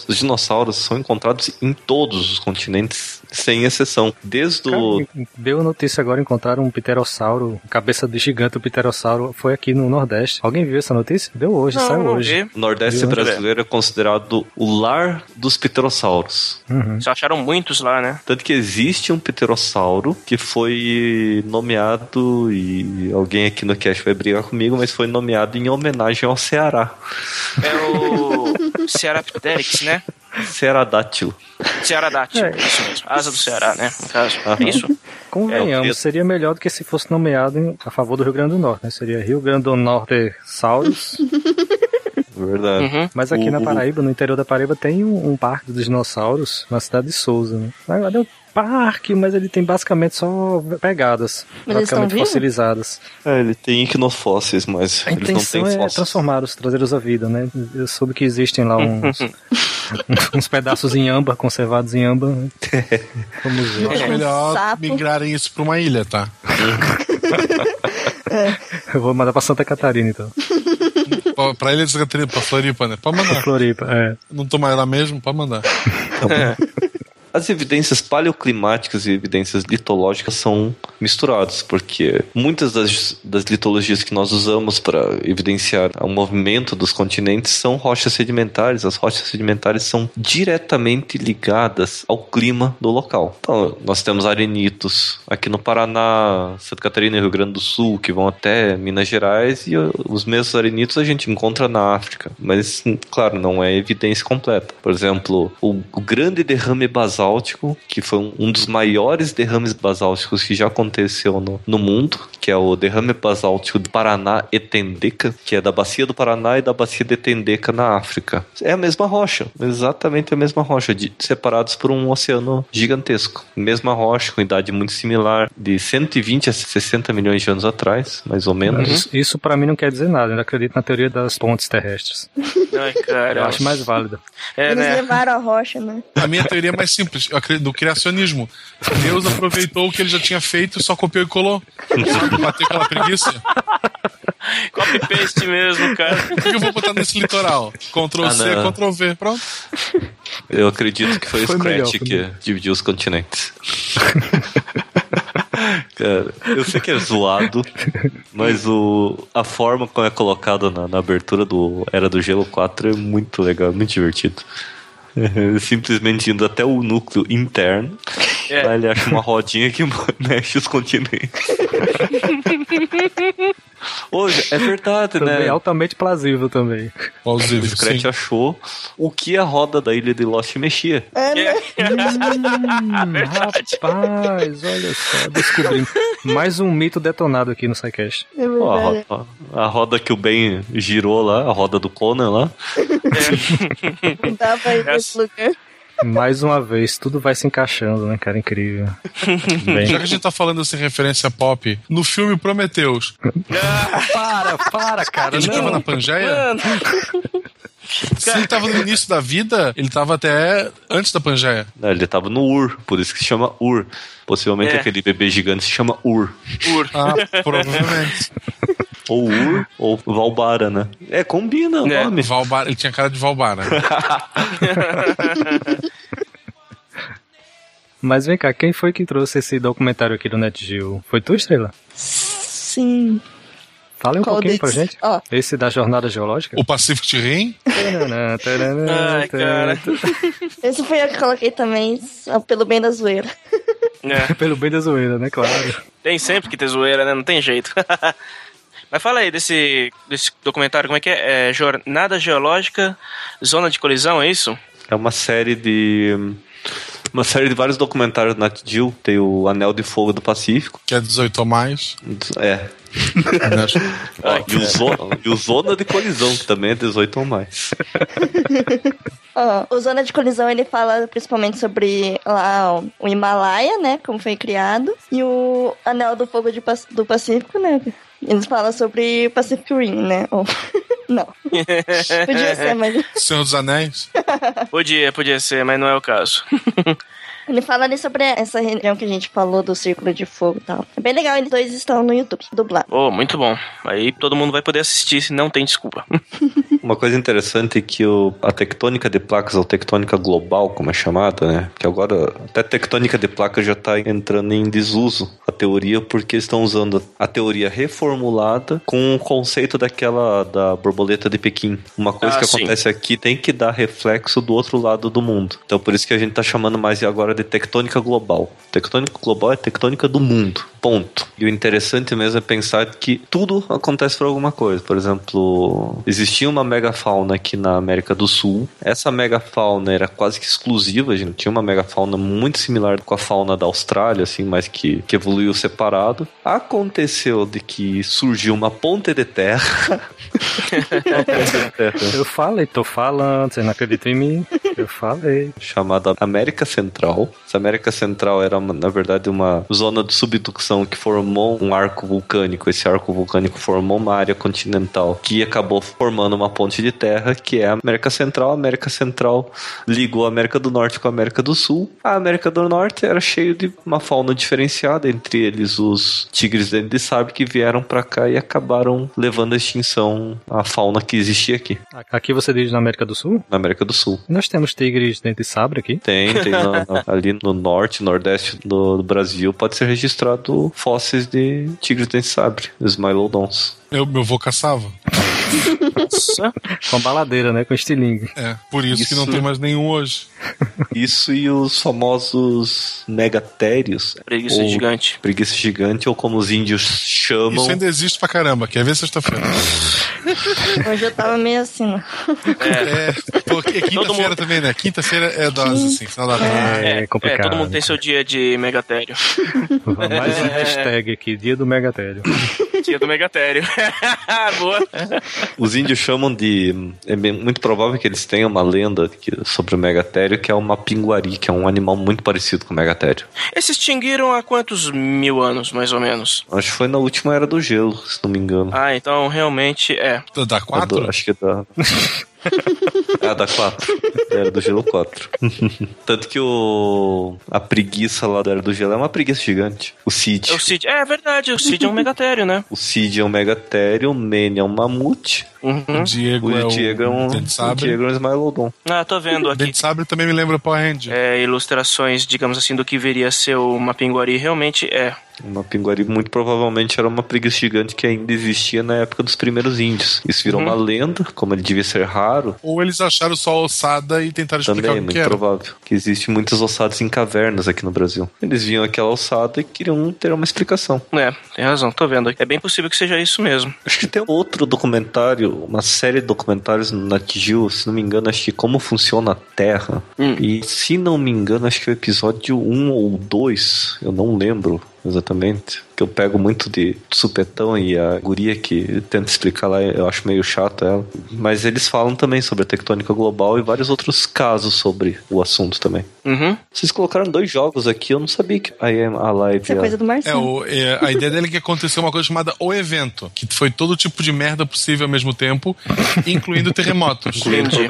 Os dinossauros são encontrados em todos os continentes, sem exceção. Desde o. Deu notícia agora, encontraram um pterossauro, cabeça de gigante, o pterossauro foi aqui no Nordeste. Alguém viu essa notícia? Deu hoje, Não, saiu não hoje. vi. O Nordeste Viu? brasileiro é considerado o lar dos pterossauros. Uhum. só acharam muitos lá, né? Tanto que existe um pterossauro que foi nomeado, e alguém aqui no cast vai brigar comigo, mas foi nomeado em homenagem ao Ceará. É o Cearapteryx, né? Cearadátil. Cearadátil, É. isso mesmo. Asa do Ceará, né? No caso. É isso? Convenhamos, É, seria melhor do que se fosse nomeado em- a favor do Rio Grande do Norte, né? Seria Rio Grande do Norte Saurus. Verdade. Uhum. Mas aqui O- na Paraíba, no interior da Paraíba, tem um, um parque dos dinossauros na cidade de Souza, né? Na verdade é um parque, mas ele tem basicamente só pegadas, Mas vivos? fossilizadas. É, ele tem iquinofósseis, mas A eles não intenção têm é fósseis. transformá-los, trazê-los à vida, né? Eu soube que existem lá uns, uns pedaços em âmbar, conservados em âmbar. Né? Vamos ver. Acho É. melhor Sapo. migrarem isso pra uma ilha, tá? Eu vou mandar pra Santa Catarina, então. Pra, ilha de Santa Catarina, pra Floripa, né? Pode mandar. Floripa, é. Não tô mais lá mesmo, pode mandar. As evidências paleoclimáticas e evidências litológicas são misturadas, porque muitas das, das litologias que nós usamos para evidenciar o movimento dos continentes são rochas sedimentares. As rochas sedimentares são diretamente ligadas ao clima do local. Então, nós temos arenitos aqui no Paraná, Santa Catarina e Rio Grande do Sul, que vão até Minas Gerais, e os mesmos arenitos a gente encontra na África. Mas, claro, não é evidência completa. Por exemplo, o, o grande derrame basáltico, que foi um, dos maiores derrames basálticos que já aconteceu no, no mundo, que é o derrame basáltico do Paraná Etendeca, que é da bacia do Paraná e da bacia de Etendeca na África. É a mesma rocha, exatamente a mesma rocha, de- separados por um oceano gigantesco. Mesma rocha, com idade muito similar, de 120 a 60 milhões de anos atrás, mais ou menos. Isso, isso para mim não quer dizer nada. Eu acredito na teoria das pontes terrestres. Ai, cara. Eu acho mais válida. É, Eles né? levaram a rocha, né? A minha teoria é mais simples, do criacionismo. Deus aproveitou o que ele já tinha feito e só copiou e colou. Sabe, bateu aquela preguiça. Copy-paste mesmo, cara. O que eu vou botar nesse litoral? Ctrl Ah, C, não. Ctrl V. Pronto. Eu acredito que foi, o melhor, Scratch foi que dividiu os continentes. Cara, eu sei que é zoado, mas o, a forma como é colocado na, na abertura do Era do Gelo 4 é muito legal, muito divertido. Simplesmente indo até o núcleo interno, É. aí ele acha uma rodinha que mexe os continentes. Hoje, é verdade, Também né? altamente plausível também. O Plausível, Scratch sim. achou o que a roda da ilha de Lost mexia. É, né? Hum, rapaz, olha só, descobrimos. Mais um mito detonado aqui no SciCast. É Ó, a, roda, a roda que o Ben girou lá, a roda do Conan lá. Não dá pra ir Lugar. Mais uma vez, tudo vai se encaixando, né, cara? Incrível. Bem, Já que a gente tá falando sem referência pop, no filme Prometheus, para, para, cara. ele tava na Pangeia? Mano, Se ele tava no início da vida, ele tava até antes da Pangeia. Né, Ele tava no Ur, por isso que se chama Ur. Possivelmente É. aquele bebê gigante se chama Ur. Ur. Ah, provavelmente. Ou Ur, ou Valbara, né? É, combina o É, nome. Valbar, ele tinha cara de Valbara. Mas vem cá, quem foi que trouxe esse documentário aqui do NetGeo? Foi tu, Estrela? Sim. Fala um Qual pouquinho pra gente. Ó. Esse da jornada geológica? O Pacific Rim, Ai, cara. Esse foi eu que coloquei também, pelo bem da zoeira. É, Pelo bem da zoeira, né? Claro. tem sempre que ter zoeira, né? Não tem jeito. Mas fala aí desse, desse documentário, como é que é? é? Jornada Geológica, Zona de Colisão, é isso? É uma série de. Uma série de vários documentários na Geo. Tem o Anel de Fogo do Pacífico. que é 18 ou mais. É. Ó, e, o Zona, e o Zona de Colisão, que também é 18 ou mais. Ó, o Zona de Colisão, ele fala principalmente sobre lá o Himalaia, né, como foi criado, e o Anel do Fogo de do Pacífico, né, eles falam sobre Pacific Rim, né, ou... Não. Podia ser, mas... Senhor dos Anéis. Podia, podia ser, mas não é o caso. Ele fala ali sobre essa região que a gente falou do Círculo de Fogo e tal. É bem legal, eles dois estão no YouTube, dublado. Oh, muito bom. Aí todo mundo vai poder assistir, se não tem desculpa. Uma coisa interessante é que o, a tectônica de placas, ou tectônica global, como é chamada, né? Que agora até tectônica de placas já está entrando em desuso a teoria, porque estão usando a teoria reformulada com o conceito daquela da borboleta de Pequim. Uma coisa Ah, que sim. acontece aqui tem que dar reflexo do outro lado do mundo. Então por isso que a gente está chamando mais agora de tectônica global. Tectônica global é tectônica do mundo. Ponto. E o interessante mesmo é pensar que tudo acontece por alguma coisa. Por exemplo, existia uma megafauna aqui na América do Sul. Essa megafauna era quase que exclusiva, a gente tinha uma megafauna muito similar com a fauna da Austrália, assim, mas que, que evoluiu separado. Aconteceu de que surgiu uma ponte de terra. Eu falei, tô falando, você não acredita em mim? Eu falei. chamada América Central. Essa América Central era, na verdade, uma zona de subducção que formou um arco vulcânico. Esse arco vulcânico formou uma área continental que acabou formando uma ponte de terra, que é a América Central. A América Central ligou a América do Norte com a América do Sul. A América do Norte era cheio de uma fauna diferenciada, entre eles os tigres dente de sabre que vieram pra cá e acabaram levando à extinção a fauna que existia aqui, Aqui você diz na América do Sul? na América do Sul. Nós temos tigres dente de sabre aqui. Tem, tem na- na- ali no norte, nordeste do, do Brasil, pode ser registrado fósseis de tigres de sabre, Smilodons. Eu, meu avô caçava. Nossa. Com a baladeira, né? Com estilingue. É, por isso, que não Isso. tem mais nenhum hoje. Isso e os famosos megatérios. Preguiça ou gigante. Preguiça gigante, ou como os índios chamam. Isso ainda existe pra caramba. Quer ver sexta-feira? Hoje eu tava meio assim, né? É, pô, é quinta-feira mundo- também, né? Quinta-feira é dose, assim, final da tarde. É, complicado. todo mundo tem seu dia de megatério. Mais um hashtag aqui, dia do Megatério. dia do megatério. Boa. Os índios chamam de. É bem- muito provável que eles tenham uma lenda que- sobre o megatério, que é uma pinguari, que é um animal muito parecido com o megatério. Eles se extinguiram há quantos mil anos, mais ou menos? Acho que foi na última era do gelo, se não me engano. Ah, então realmente é. Da Da- quatro? Acho que é da. Ah, da 4. Era do Gelo 4. Tanto que o. A preguiça lá da Era do Gelo é uma preguiça gigante. O Cid. É o Cid. É, é verdade, o Cid é um megatério, né? O Cid é um megatério, o Mene é um mamute, Uhum. O Diego o é Diego é um. O. Diego é um Smilodon. Ah, tô vendo aqui. Dente Sabre também me lembra Power Hand. É, ilustrações, digamos assim, do que viria a ser uma pinguari. Realmente é. Uma pinguari muito provavelmente era uma preguiça gigante que ainda existia na época dos primeiros índios. Isso virou Uhum. uma lenda, como ele devia ser raro. Ou eles acharam só a ossada e tentaram explicar Também é o que muito era. provável que existe muitas ossadas em cavernas aqui no Brasil. Eles viam aquela ossada e queriam ter uma explicação. É, tem razão, tô vendo. É bem possível que seja isso mesmo. Acho que tem outro documentário, uma série de documentários na Geo, se não me engano, acho que Como Funciona a Terra. Hum. E se não me engano, acho que é o episódio 1 ou 2, eu não lembro exatamente. Que eu pego muito de supetão e a guria que tenta explicar lá, eu acho meio chato ela. Mas eles falam também sobre a tectônica global e vários outros casos sobre o assunto também. Uhum. Vocês colocaram dois jogos aqui, eu não sabia que I Am Alive Isso é era- coisa do É, Marcelo. o, é, a ideia dele é que aconteceu uma coisa chamada O Evento, que foi todo tipo de merda possível ao mesmo tempo, incluindo terremotos. incluindo Entendi.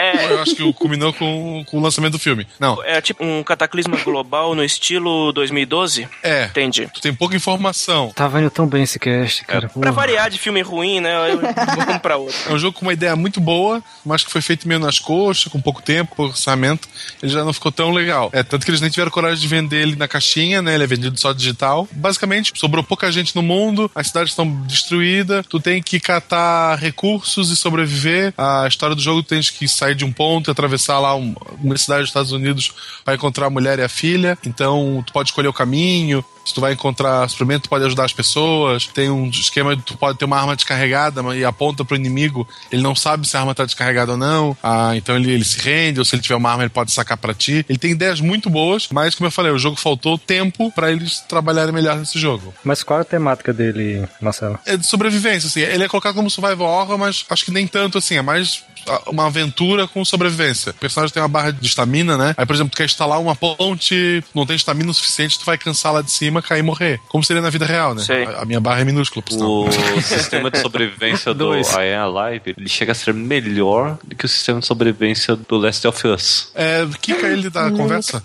É, Eu acho que culminou com, com o lançamento do filme. Não, é tipo um cataclisma global no estilo 2012? é. Entendi. Tu tem pouca informação. Tava indo tão bem esse cast, cara. Pra porra. variar de filme ruim, né? Eu vamos pra outro. É um jogo com uma ideia muito boa, mas que foi feito meio nas coxas, com pouco tempo, pouco orçamento. Ele já não ficou tão legal. É, tanto que eles nem tiveram coragem de vender ele na caixinha, né? Ele é vendido só digital. Basicamente, sobrou pouca gente no mundo, as cidades estão destruídas, tu tem que catar recursos e sobreviver. A história do jogo tens que sair de um ponto e atravessar lá um- uma cidade dos Estados Unidos para encontrar a mulher e a filha. Então, tu pode escolher o caminho. Se tu vai encontrar suprimento, tu pode ajudar as pessoas. Tem um esquema de tu pode ter uma arma descarregada e aponta pro inimigo. Ele não sabe se a arma tá descarregada ou não. Ah, então ele, ele se rende, ou se ele tiver uma arma, ele pode sacar pra ti. Ele tem ideias muito boas, mas como eu falei, o jogo faltou tempo pra eles trabalharem melhor nesse jogo. Mas qual é a temática dele, Marcelo? É de sobrevivência, assim. Ele é colocado como survival horror, mas acho que nem tanto assim. É mais uma aventura com sobrevivência. O personagem tem uma barra de estamina, né? Aí, por exemplo, tu quer instalar uma ponte, não tem estamina o suficiente, tu vai cansar lá de cima, cair e morrer. Como seria na vida real, né? Sei. A, a minha barra é minúscula, por sinal. O sistema de sobrevivência do Dois. I Am Alive, ele chega a ser melhor do que o sistema de sobrevivência do Last of Us. É, quica ele da conversa.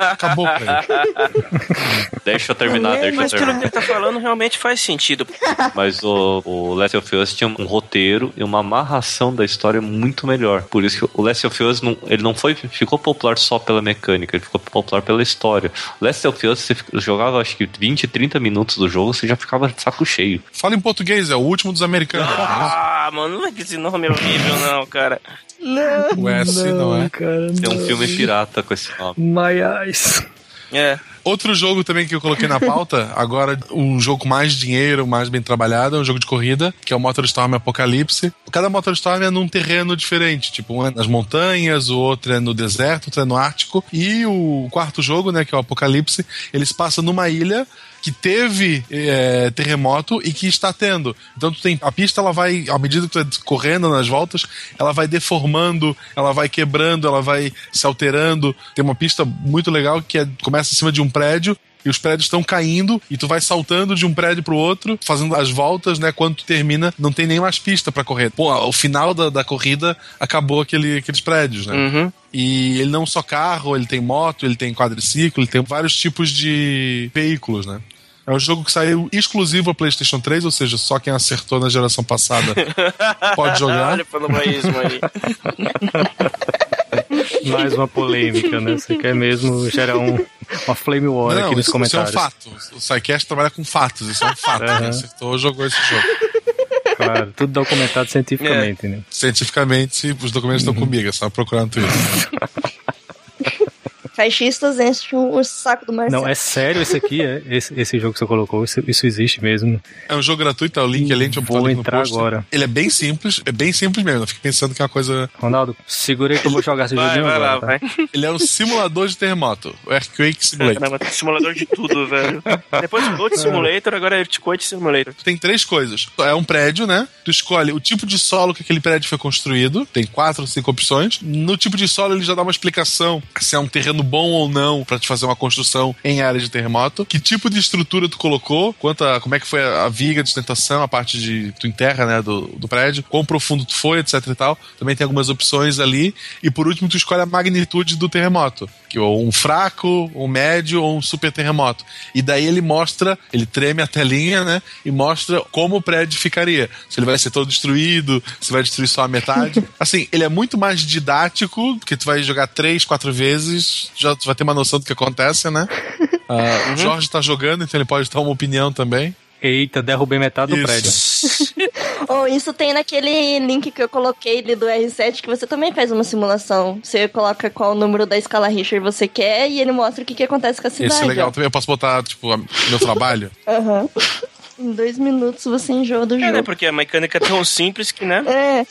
Acabou ele. Deixa eu terminar, deixa eu Mas pelo que terminar. ele tá falando, realmente faz sentido. Mas o, o Last of Us tinha um roteiro e uma amarração da história muito melhor. Por isso que o Last of Us não, ele não foi, ficou popular só pela mecânica, ele ficou popular pela história. Last of Us, você jogava acho que 20, 30 minutos do jogo, você já ficava de saco cheio. Fala em português, é o último dos americanos. Ah, mano, não é que esse nome é horrível, não, cara. O S não é. cara, Tem um filme pirata com esse nome. My eyes. É. Outro jogo também que eu coloquei na pauta, agora um jogo com mais dinheiro, mais bem trabalhado, é um jogo de corrida, que é o MotorStorm Apocalipse. Cada MotorStorm é num terreno diferente, tipo, um é nas montanhas, o outro é no deserto, outro é no Ártico. E o quarto jogo, né, que é o Apocalipse, eles passam numa ilha que teve é, terremoto e que está tendo. Então tu tem a pista, ela vai, à medida que tu vai correndo nas voltas, ela vai deformando, ela vai quebrando, ela vai se alterando. Tem uma pista muito legal que é, começa em cima de um prédio e os prédios estão caindo e tu vai saltando de um prédio pro outro, fazendo as voltas, né? Quando tu termina, não tem nem mais pista para correr. Pô, o final da, da corrida acabou aquele, aqueles prédios, né? Uhum. E ele não só carro, ele tem moto, ele tem quadriciclo, ele tem vários tipos de veículos, né? É um jogo que saiu exclusivo a PlayStation 3, ou seja, só quem acertou na geração passada pode jogar. Olha pelo baísmo aí. Mais uma polêmica, né? Você quer mesmo gerar um, uma flame war Não, aqui nos isso, isso é um comentários. fato. O SciCast trabalha com fatos, isso é um fato. Quem Aham. acertou jogou esse jogo. Claro, tudo documentado cientificamente, né? Cientificamente, os documentos estão comigo, é só procurar no Twitter. Caixistas enchem o saco do Marcelo. Não, é sério esse aqui? É? Esse, esse jogo que você colocou, isso, isso existe mesmo. É um jogo gratuito, tá o link gente vai botar Vou o link no entrar post. agora. Ele é bem simples, é bem simples mesmo. Eu fico pensando que é uma coisa. Ronaldo, segura aí que eu vou jogar esse Vai, joguinho vai lá, agora, tá? vai. Ele é um simulador de terremoto. O Earthquake Simulator. Caramba, simulador de tudo, velho. Depois do Goat Simulator, agora é Earthquake Simulator. Tem três coisas. É um prédio, né? Tu escolhe o tipo de solo que aquele prédio foi construído. Tem quatro ou cinco opções. No tipo de solo ele já dá uma explicação se é um terreno bom ou não pra te fazer uma construção em área de terremoto. Que tipo de estrutura tu colocou? Quanto a, como é que foi a, a viga de sustentação, a parte de tu enterra, né, do, do prédio? Quão profundo tu foi, etc e tal. Também tem algumas opções ali. E por último, tu escolhe a magnitude do terremoto. Que ou um fraco, um médio ou um super terremoto. E daí ele mostra, ele treme a telinha, né? E mostra como o prédio ficaria. Se ele vai ser todo destruído, se vai destruir só a metade. Assim, ele é muito mais didático, porque tu vai jogar três, quatro vezes, já vai ter uma noção do que acontece, né? Ah, o Jorge tá jogando, então ele pode dar uma opinião também. Eita, derrubei metade do Isso. prédio. Ou isso tem naquele link que eu coloquei ali do R7 que você também faz uma simulação. Você coloca qual número da escala Richter você quer e ele mostra o que, que acontece com a cidade. Esse é legal ó. também. Eu posso botar, tipo, meu trabalho. Aham. Em dois minutos você enjoa do É, jogo. né? Porque a mecânica é tão simples que, né? É,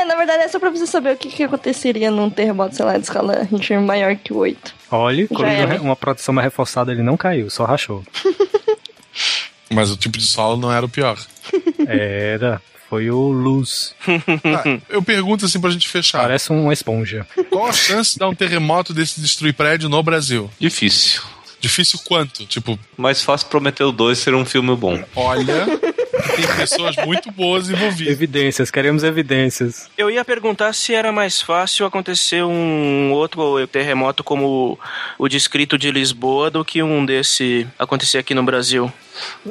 é, na verdade é só pra você saber o que, que aconteceria num terremoto, sei lá, de escala Richter maior que 8. Olha, quando era. uma proteção mais reforçada ele não caiu, só rachou. Mas o tipo de solo não era o pior. Era. Foi o Luz. Tá, eu pergunto assim pra gente fechar. Parece uma esponja. Qual a chance de dar um terremoto desse destruir prédio no Brasil? Difícil. Difícil quanto? Tipo, Mais fácil Prometeu 2 ser um filme bom. olha, tem pessoas muito boas envolvidas. Evidências, queremos evidências. Eu ia perguntar se era mais fácil acontecer um outro terremoto como o descrito de Lisboa do que um desse acontecer aqui no Brasil.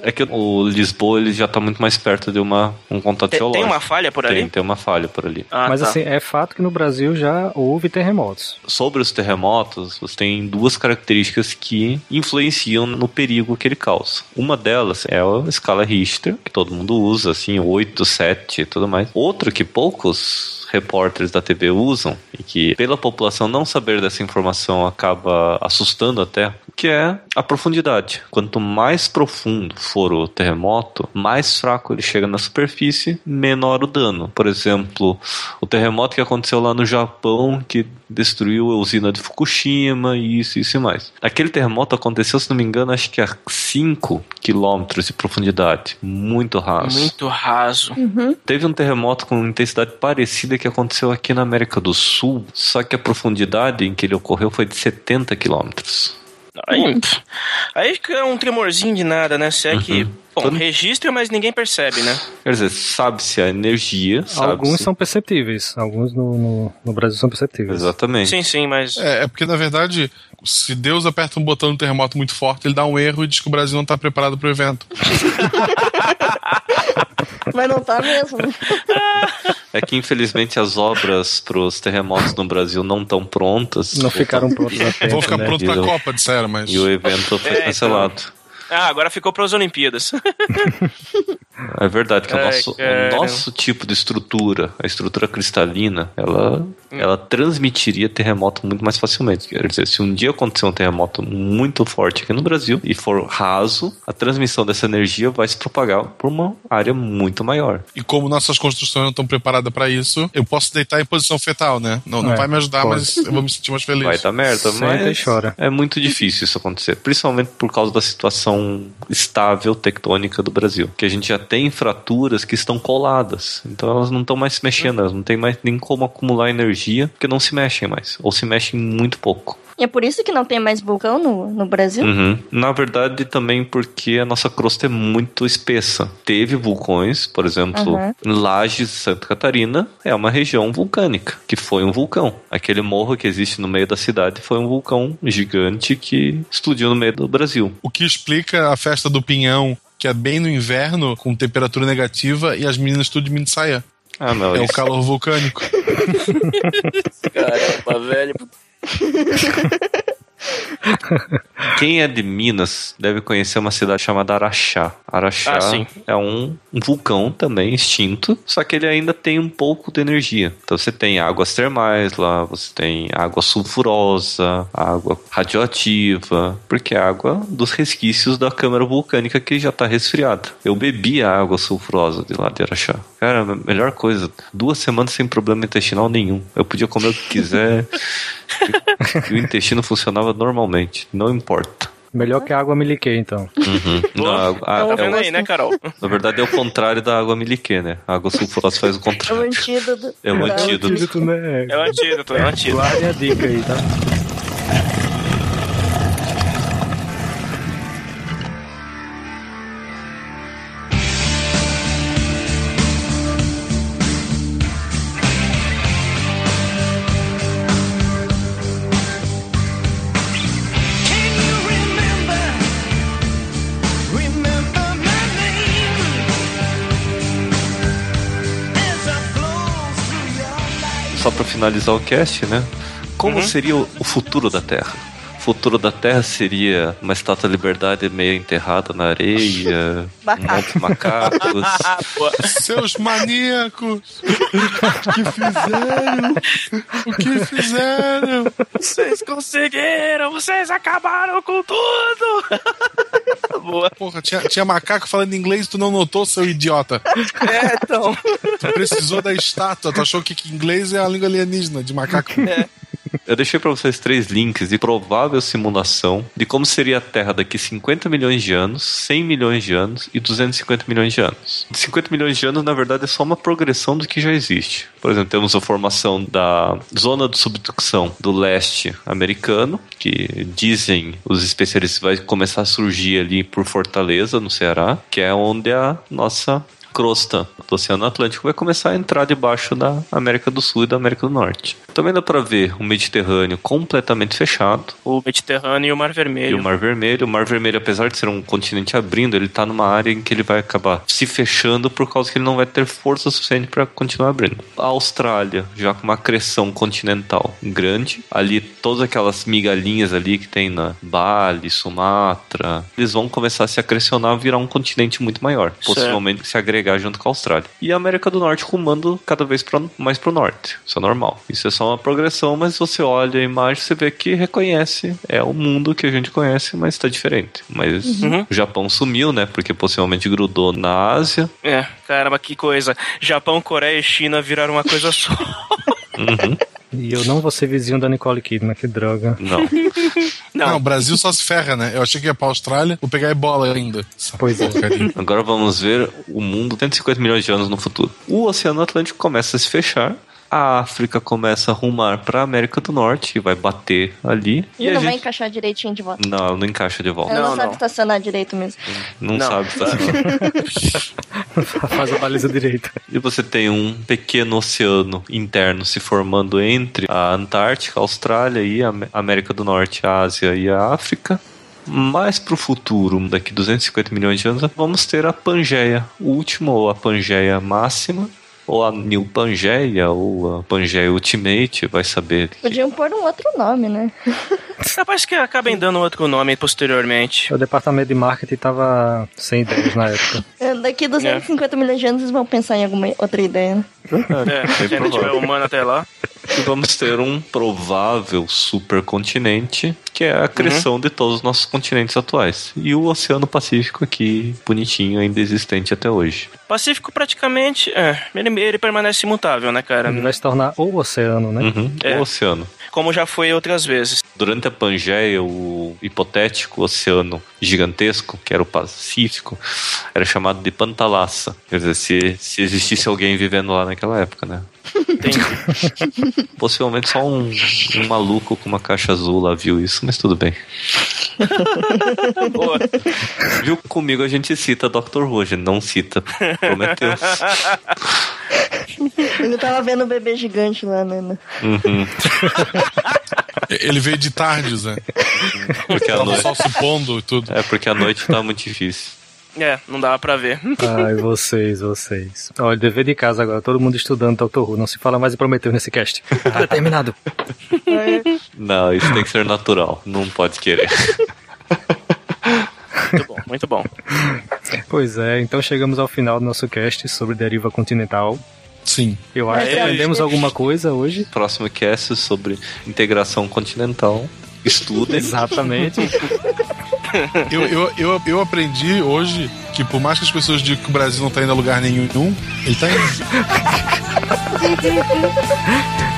É que o Lisboa ele já tá muito mais perto de uma, um contato Tem, geológico. tem uma falha por ali? Tem, tem uma falha por ali. Ah, Mas tá. assim, é fato que no Brasil já houve terremotos. Sobre os terremotos, você tem duas características que influenciam no perigo que ele causa. Uma delas é a escala Richter, que todo mundo usa, assim, 8, 7 e tudo mais. Outra que poucos repórteres da TV usam e que pela população não saber dessa informação acaba assustando até, que é a profundidade. Quanto mais profundo for o terremoto, mais fraco ele chega na superfície, menor o dano. Por exemplo, o terremoto que aconteceu lá no Japão, que destruiu a usina de Fukushima, e isso, isso e mais. Aquele terremoto aconteceu, se não me engano, acho que a 5 quilômetros de profundidade. Muito raso. Muito raso. Teve um terremoto com intensidade parecida que aconteceu aqui na América do Sul, só que a profundidade em que ele ocorreu foi de 70 quilômetros. Aí, pff, aí fica um tremorzinho de nada, né? Se é que. Bom, Todo- registra, mas ninguém percebe, né? Quer dizer, sabe-se a energia, sabe Alguns são perceptíveis. Alguns no, no, no Brasil são perceptíveis. Exatamente. Sim, sim, mas. É, é porque, na verdade, se Deus aperta um botão no terremoto muito forte, ele dá um erro e diz que o Brasil não tá preparado pro evento. Mas não tá mesmo. É que infelizmente as obras para os terremotos no Brasil não estão prontas. Não ficaram a tempo, Vão ficar né? pronto pra E o- Copa, disseram, mas. E o evento foi É, então. Ah, agora ficou para as Olimpíadas. É verdade que o nosso, o nosso tipo de estrutura, a estrutura cristalina, ela, Hum. ela transmitiria terremoto muito mais facilmente. Quer dizer, se um dia acontecer um terremoto muito forte aqui no Brasil e for raso, a transmissão dessa energia vai se propagar por uma área muito maior. E como nossas construções não estão preparadas pra isso, eu posso deitar em posição fetal, né? Não, não É, vai me ajudar, pode. mas eu vou me sentir mais feliz. Vai dar merda, Senta mas e chora. é muito difícil isso acontecer, principalmente por causa da situação estável tectônica do Brasil, que a gente já tem fraturas que estão coladas, então elas não estão mais se mexendo, elas não tem mais nem como acumular energia, porque não se mexem mais, ou se mexem muito pouco. E é por isso que não tem mais vulcão no, no Brasil? Uhum. Na verdade, também porque a nossa crosta é muito espessa. Teve vulcões, por exemplo, Uhum. Lages, Santa Catarina, é uma região vulcânica, que foi um vulcão. Aquele morro que existe no meio da cidade foi um vulcão gigante que explodiu no meio do Brasil. O que explica a festa do pinhão, que é bem no inverno, com temperatura negativa, e as meninas tudo de mini saia. Ah, não, É o isso- calor vulcânico. Caramba, velho. Quem é de Minas deve conhecer uma cidade chamada Araxá. Araxá Ah, é um, um vulcão também extinto, só que ele ainda tem um pouco de energia. Então você tem águas termais lá, você tem água sulfurosa, água radioativa, porque é água dos resquícios da câmara vulcânica que já está resfriada. Eu bebi a água sulfurosa de lá de Araxá. Cara, a melhor coisa, duas semanas sem problema intestinal nenhum. Eu podia comer o que quiser. e o intestino funcionava normalmente, não importa. Melhor que a água miliquê, então. Uhum. Não, a- a- Tá é o- vendo aí, né, Carol? na verdade é o contrário da água miliquê, né? A água sulfurosa faz o É o contrário. antídoto. É o antídoto. né? É o antídoto, é o antídoto. Guarde a dica aí, tá? Finalizar o cast, né? Como seria o, o futuro da Terra? O futuro da Terra seria uma estátua da liberdade meio enterrada na areia, Macaco. muitos macacos. Seus maníacos! O que fizeram? O que fizeram? Vocês conseguiram! Vocês acabaram com tudo! boa. Porra, tinha, tinha macaco falando inglês, tu não notou, seu idiota. É, então. Tu precisou da estátua, tu achou que, que inglês é a língua alienígena de macaco. Eu deixei pra vocês três links de provável simulação de como seria a Terra daqui 50 milhões de anos, 100 milhões de anos e 250 milhões de anos. 50 milhões de anos, na verdade, é só uma progressão do que já existe. Por exemplo, temos a formação da zona de subducção do leste americano, que dizem os especialistas vai começar a surgir ali por Fortaleza, no Ceará, que é onde a nossa crosta do Oceano Atlântico vai começar a entrar debaixo da América do Sul e da América do Norte. Também dá para ver o Mediterrâneo completamente fechado O Mediterrâneo e o Mar e Vermelho. o Mar Vermelho. O Mar Vermelho, apesar de ser um continente abrindo, ele tá numa área em que ele vai acabar se fechando por causa que ele não vai ter força suficiente para continuar abrindo. A Austrália, já com uma acreção continental grande, ali todas aquelas migalhinhas ali que tem na Bali, Sumatra, eles vão começar a se acrecionar e virar um continente muito maior, Certo. possivelmente se agregar junto com a Austrália. E a América do Norte rumando cada vez pra, mais pro norte. Isso é normal. Isso é só uma progressão, mas você olha a imagem, você vê que reconhece. É o mundo que a gente conhece, mas está diferente. Mas Uhum. o Japão sumiu, né? Porque possivelmente grudou na Ásia. É, caramba, que coisa. Japão, Coreia e China viraram uma coisa só. Uhum. E eu não vou ser vizinho da Nicole Kidman, que droga. Não. Não, Não, o Brasil só se ferra, né? Eu achei que ia pra Austrália, vou pegar ebola ainda. Pois é. Agora vamos ver o mundo 150 milhões de anos no futuro. O Oceano Atlântico começa a se fechar. A África começa a rumar para a América do Norte e vai bater ali. E, a não vai gente... encaixar direitinho de volta. Não, ela não encaixa de volta. Ela não, Não, sabe não. estacionar direito mesmo. Não, Não. sabe. Tá? Faz a baliza direita. E você tem um pequeno oceano interno se formando entre a Antártica, a Austrália e a Am- América do Norte, a Ásia e a África. Mais pro futuro, daqui 250 milhões de anos, vamos ter a Pangeia última ou a Pangeia máxima, ou a New Pangeia, ou a Pangeia Ultimate, vai saber. Podiam pôr um outro nome, né? capaz que acabem dando outro nome posteriormente. O departamento de marketing tava sem ideias na época. É, Daqui 250 milhões de anos eles vão pensar em alguma outra ideia, né? É, se ainda tiver humano até lá. E vamos ter um provável supercontinente, que é a criação de todos os nossos continentes atuais. E o Oceano Pacífico aqui, bonitinho, ainda existente até hoje. Pacífico praticamente, é, ele, ele permanece imutável, né, cara? Ele vai se tornar o oceano, né? Uhum, É. O oceano. Como já foi outras vezes. Durante a Pangeia, o hipotético oceano gigantesco, que era o Pacífico, era chamado de Pantalassa. Quer dizer, se, se existisse alguém vivendo lá naquela época, né? Entendi. Possivelmente só um, um maluco com uma caixa azul lá viu isso, mas tudo bem. Boa. Viu comigo a gente cita Dr. Who, a gente não cita Prometheus. Ele tava vendo o bebê gigante lá, né? né? Uhum. Ele veio de tardes, né? Porque a Tava noite, só se pondo e tudo. é porque a noite tá muito difícil. É, não dava pra ver. Ai, vocês, vocês. Olha, dever de casa agora, todo mundo estudando Doctor Who. Não se fala mais em Prometeu nesse cast. Tá terminado. Não, isso tem que ser natural, não pode querer. Muito bom, muito bom. Pois é, então chegamos ao final do nosso cast sobre deriva continental. Sim. Eu acho que Aê. aprendemos alguma coisa hoje. Próximo cast sobre integração continental. Estudem. Exatamente. Eu, eu, eu, eu aprendi hoje que por mais que as pessoas digam que o Brasil não tá indo a lugar nenhum, ele tá indo.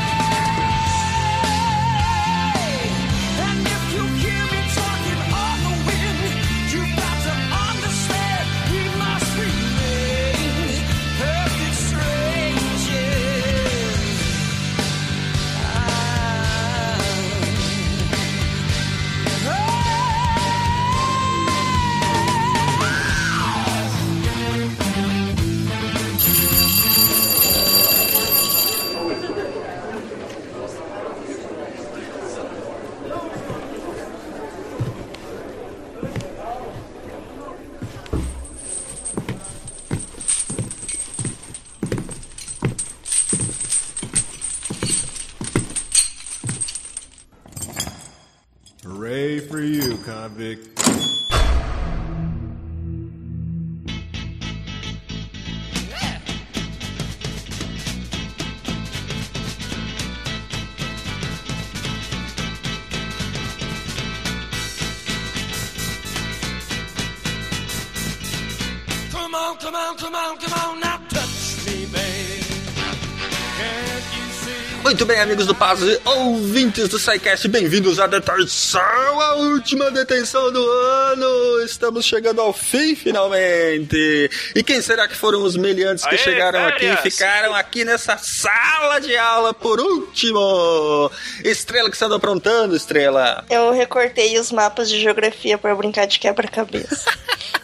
Muito bem, amigos do Pause, ouvintes do SciCast, bem-vindos à detenção, a última detenção do ano. Estamos chegando ao fim, finalmente. E quem será que foram os meliantes que Aê, chegaram aqui e férias! ficaram aqui nessa sala de aula por último? Estrela, que você andou aprontando, Estrela? Eu recortei os mapas de geografia pra brincar de quebra-cabeça.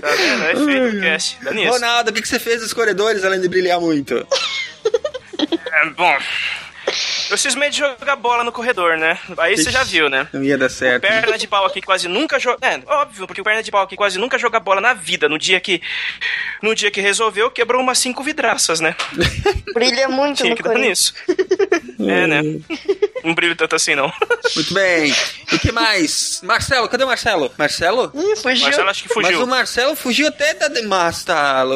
Tá vendo? É feito o cast. Dá nisso. Ronaldo, o que que você fez nos corredores além de brilhar muito? É, bom. Eu cismei de jogar bola no corredor, né? Aí você já viu, né? Não ia dar certo. Perna de pau aqui quase nunca joga. É, óbvio, porque o perna de pau aqui quase nunca joga bola na vida. No dia que. No dia que resolveu, quebrou umas cinco vidraças, né? Brilha muito Tinha no que dar nisso. É, né? Não brilho tanto assim, não. Muito bem. E que mais? Marcelo, cadê o Marcelo? Marcelo? Ih, fugiu. Marcelo acho que Mas fugiu. o Marcelo fugiu até da Demasta.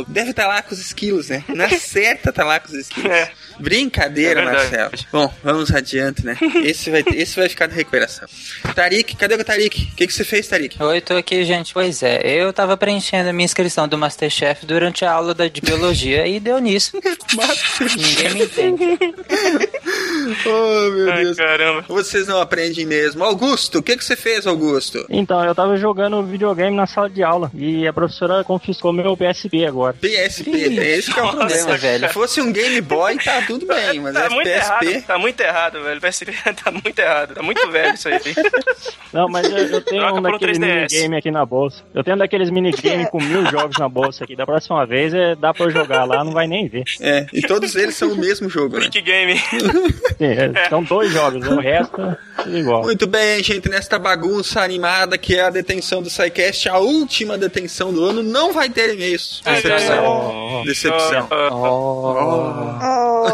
Deve estar lá com os esquilos, né? Na certa tá lá com os esquilos. É. Brincadeira, É. Marcelo. Bom, vamos adiante, né? Esse vai, esse vai ficar na recuperação. Tarik, cadê o Tarik? O que, que você fez, Tarik? Oi, tô aqui, gente. Pois é, eu tava preenchendo a minha inscrição do Masterchef durante a aula da- de biologia e deu nisso. Ninguém me entende. Oh, meu Ai, Deus. caramba. Vocês não aprendem mesmo. Augusto, o que, que você fez, Augusto? Então, eu tava jogando videogame na sala de aula e a professora confiscou meu PSP agora. PSP, é esse que é o Nossa, problema. velho. Se fosse um Game Boy, tá tudo bem, mas Tá é muito PSP. errado, tá muito errado, velho. PSP tá muito errado, tá muito velho isso aí. Não, mas eu, eu tenho Troca um daqueles 3DS. minigame aqui na bolsa. Eu tenho um daqueles minigame com mil jogos na bolsa aqui. Da próxima vez é, dá pra eu jogar lá, não vai nem ver. É, e todos eles são o mesmo jogo, né? Game. Sim, é, são dois jogos, o resto é igual. Muito bem, gente, nesta bagunça animada que é a detenção do SciCast, a última detenção do ano, não vai ter e-mails. Decepção. Decepção. Oh. Ai,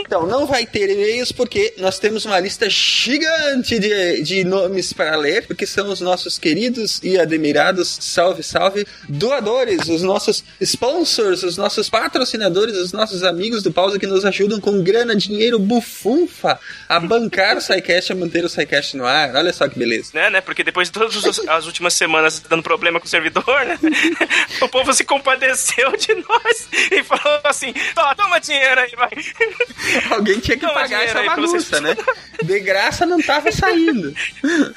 Então, não vai ter e-mails porque nós temos uma lista gigante de, de nomes para ler, porque são os nossos queridos e admirados, salve, salve, doadores, os nossos sponsors, os nossos patrocinadores, os nossos amigos do Pausa que nos ajudam com grana, dinheiro, bufunfa a bancar o SciCast, a manter o SciCast no ar. Olha só que beleza. né, né? Porque depois de todas as últimas semanas dando problema com o servidor, né? O povo se compadeceu de nós e falou assim: "Tó, toma dinheiro aí, vai. Alguém tinha que Toma pagar dinheiro essa bagunça, né? De graça não tava saindo.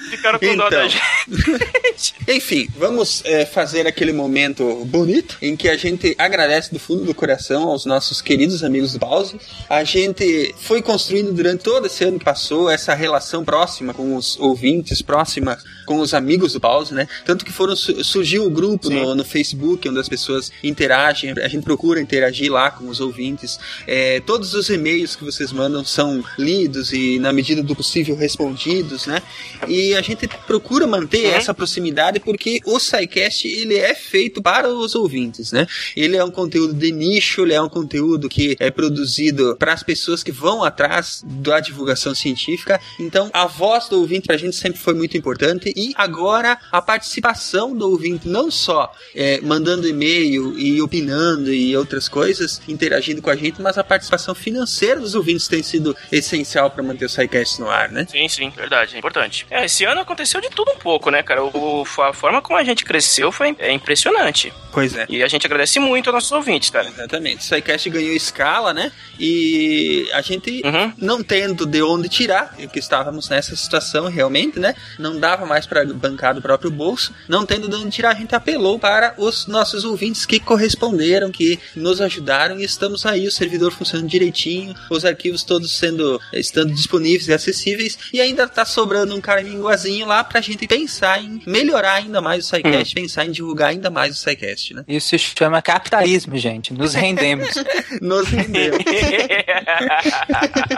Ficaram com dó da Então. gente. Enfim, vamos é, fazer aquele momento bonito em que a gente agradece do fundo do coração aos nossos queridos amigos do Pause. A gente foi construindo durante todo esse ano que passou essa relação próxima com os ouvintes, próxima com os amigos do Pause, né? Tanto que foram su- surgiu o grupo no, no Facebook onde as pessoas interagem. A gente procura interagir lá com os ouvintes. É, todos os e-mails que vocês mandam são lidos e na medida do possível respondidos, né? E a gente procura manter essa proximidade porque o SciCast ele é feito para os ouvintes, né? Ele é um conteúdo de nicho, ele é um conteúdo que é produzido para as pessoas que vão atrás da divulgação científica. Então, a voz do ouvinte pra gente sempre foi muito importante e agora a participação do ouvinte não só é, mandando e-mail e opinando e outras coisas, interagindo com a gente, mas a participação financeira dos ouvintes tem sido essencial para manter o SciCast no ar, né? Sim, sim, verdade, é importante. É, esse ano aconteceu de tudo um pouco, né, cara? O, a forma como a gente cresceu foi é impressionante. Pois é. E a gente agradece muito aos nossos ouvintes, cara. Exatamente. O SciCast ganhou escala, né? E a gente Uhum. não tendo de onde tirar, porque estávamos nessa situação realmente, né? Não dava mais para bancar do próprio bolso. Não tendo de onde tirar, a gente apelou para os nossos ouvintes que corresponderam, que nos ajudaram e estamos aí, o servidor funcionando direitinho, os arquivos todos sendo estando disponíveis e acessíveis e ainda tá sobrando um caraminguazinho lá pra gente pensar em melhorar ainda mais o SciCast, pensar em divulgar ainda mais o SciCast, né? Isso se chama capitalismo, gente. Nos rendemos. Nos rendemos.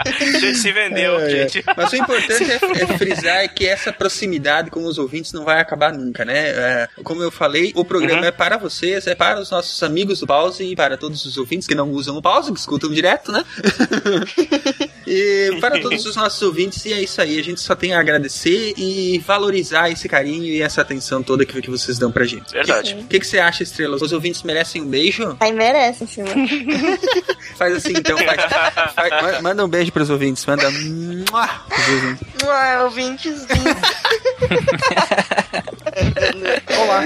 a gente se vendeu, É, é. gente. Mas o importante é, é frisar que essa proximidade com os ouvintes não vai acabar nunca, né? É, como eu falei, o programa Uhum. é para vocês, é para os nossos amigos do Pause e para todos os ouvintes que não usam o Pause, que escutam direto. direto, né? e para todos os nossos ouvintes, e é isso aí. A gente só tem a agradecer e valorizar esse carinho e essa atenção toda que, que vocês dão pra gente. Verdade. O que, que você acha, Estrela? Os ouvintes merecem um beijo? Aí merece, sim. Faz assim, então. Faz, faz- ma- manda um beijo pros ouvintes. Manda. Mua pros ouvintes. Ah, ouvintes. Olá.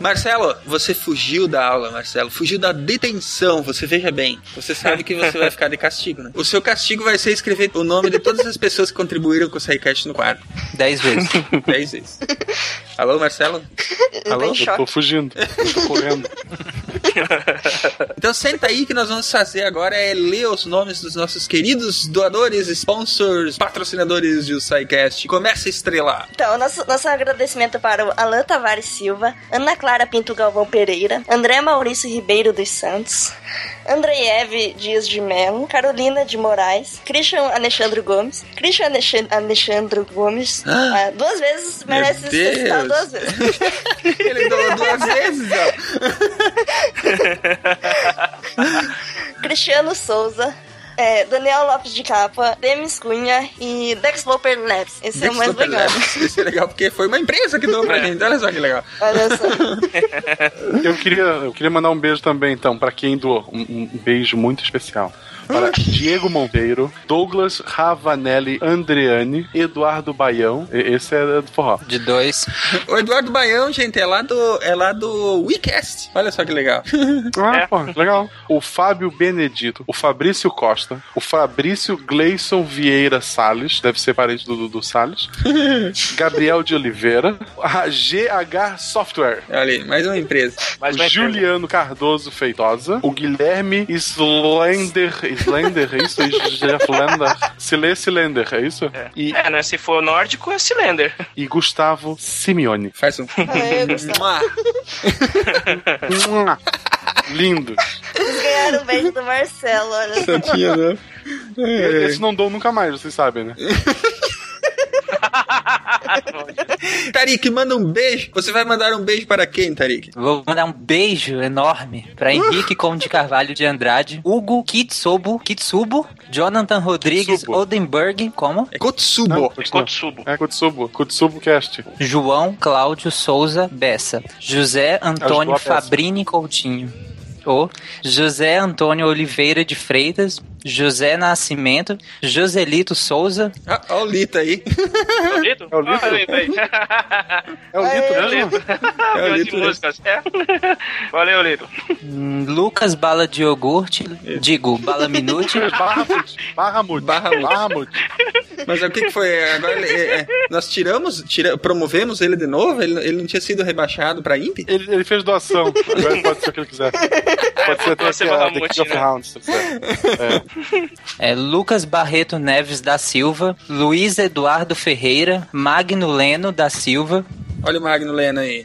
Marcelo, você fugiu da aula, Marcelo. Fugiu da detenção. Você veja bem. Você sabe que você vai ficar de castigo, né? O seu castigo vai ser escrever o nome de todas as pessoas que contribuíram com o SciCast no quadro. Dez vezes. Dez vezes. Alô, Marcelo? Alô? Eu tô fugindo. Eu tô correndo. Então senta aí que nós vamos fazer agora é ler os nomes dos nossos queridos doadores, sponsors, patrocinadores do SciCast. Começa a estrelar. Então, nosso, nosso agradecimento para o Alan Tavares Silva, Ana Clara Pinto Galvão Pereira, André Maurício Ribeiro dos Santos, Andreieve Dias de Mello, Carolina de Moraes, Christian Alexandre Gomes, Christian Alex- Alexandre Gomes, ah, duas vezes merece ser duas vezes. Ele doou duas vezes, ó. Cristiano Souza. É, Daniel Lopes de Capa, Demis Cunha e Dex Loper Labs. Esse é o mais Super legal. Labs. Esse é legal porque foi uma empresa que doou pra É. gente. Olha só que legal. Olha só. Eu queria, eu queria mandar um beijo também, então, pra quem doou. Um, um beijo muito especial. Para Diego Monteiro, Douglas Ravanelli Andreani, Eduardo Baião. e- Esse é do forró. De dois. O Eduardo Baião, gente, é lá do, é lá do WeCast. Olha só que legal. Ah, pô, legal. O Fábio Benedito, o Fabrício Costa, o Fabrício Gleison Vieira Salles, deve ser parente do Dudu Salles, Gabriel de Oliveira, a GH Software. Olha aí, mais uma empresa. Mais o uma empresa. Juliano Cardoso Feitosa, o Guilherme Slender, Slender, é isso? Slender, se lê Slender, é isso? E, É, né? Se for nórdico, é Cylinder. e Gustavo Simeone. Faz um. Aê, Gustavo. Mua. Mua. Lindo. Ganharam o beijo do Marcelo, olha só. Tinha, né? Esse não dou nunca mais, vocês sabem, né? Tarik, manda um beijo. Você vai mandar um beijo para quem, Tarik? Vou mandar um beijo enorme pra Henrique Conde de Carvalho de Andrade, Hugo Kitsubo, Kitsubo, Jonathan Rodrigues Kitsubo. Oldenburg, como? É Kotsubo. Não, Kotsubo. É Kutsubo, Kutsubo Cast. João Cláudio Souza Bessa, José Antônio Ajudou a Bessa. Fabrini Coutinho, o José Antônio Oliveira de Freitas, José Nascimento, Joselito Souza, Ah, ó o Lito aí. É o Lito? É o Lito? É o Lito É o? Lito. É o Lito músicas. É. Valeu, Lito. hum, Lucas Bala de Iogurte, digo, Bala Minute, Barramut. Barramut. Barramut. Barramut. Mas o que, que foi? Agora ele- é, é, nós tiramos, tira, promovemos ele de novo? Ele, ele não tinha sido rebaixado pra IMP? Ele, ele fez doação. Agora ele pode ser o que ele quiser. Pode ser até aqui a Barramut, The King of? Rounds, se quiser. É. é, Lucas Barreto Neves da Silva, Luiz Eduardo Ferreira, Magno Leno da Silva, Olha o Magno Lena aí.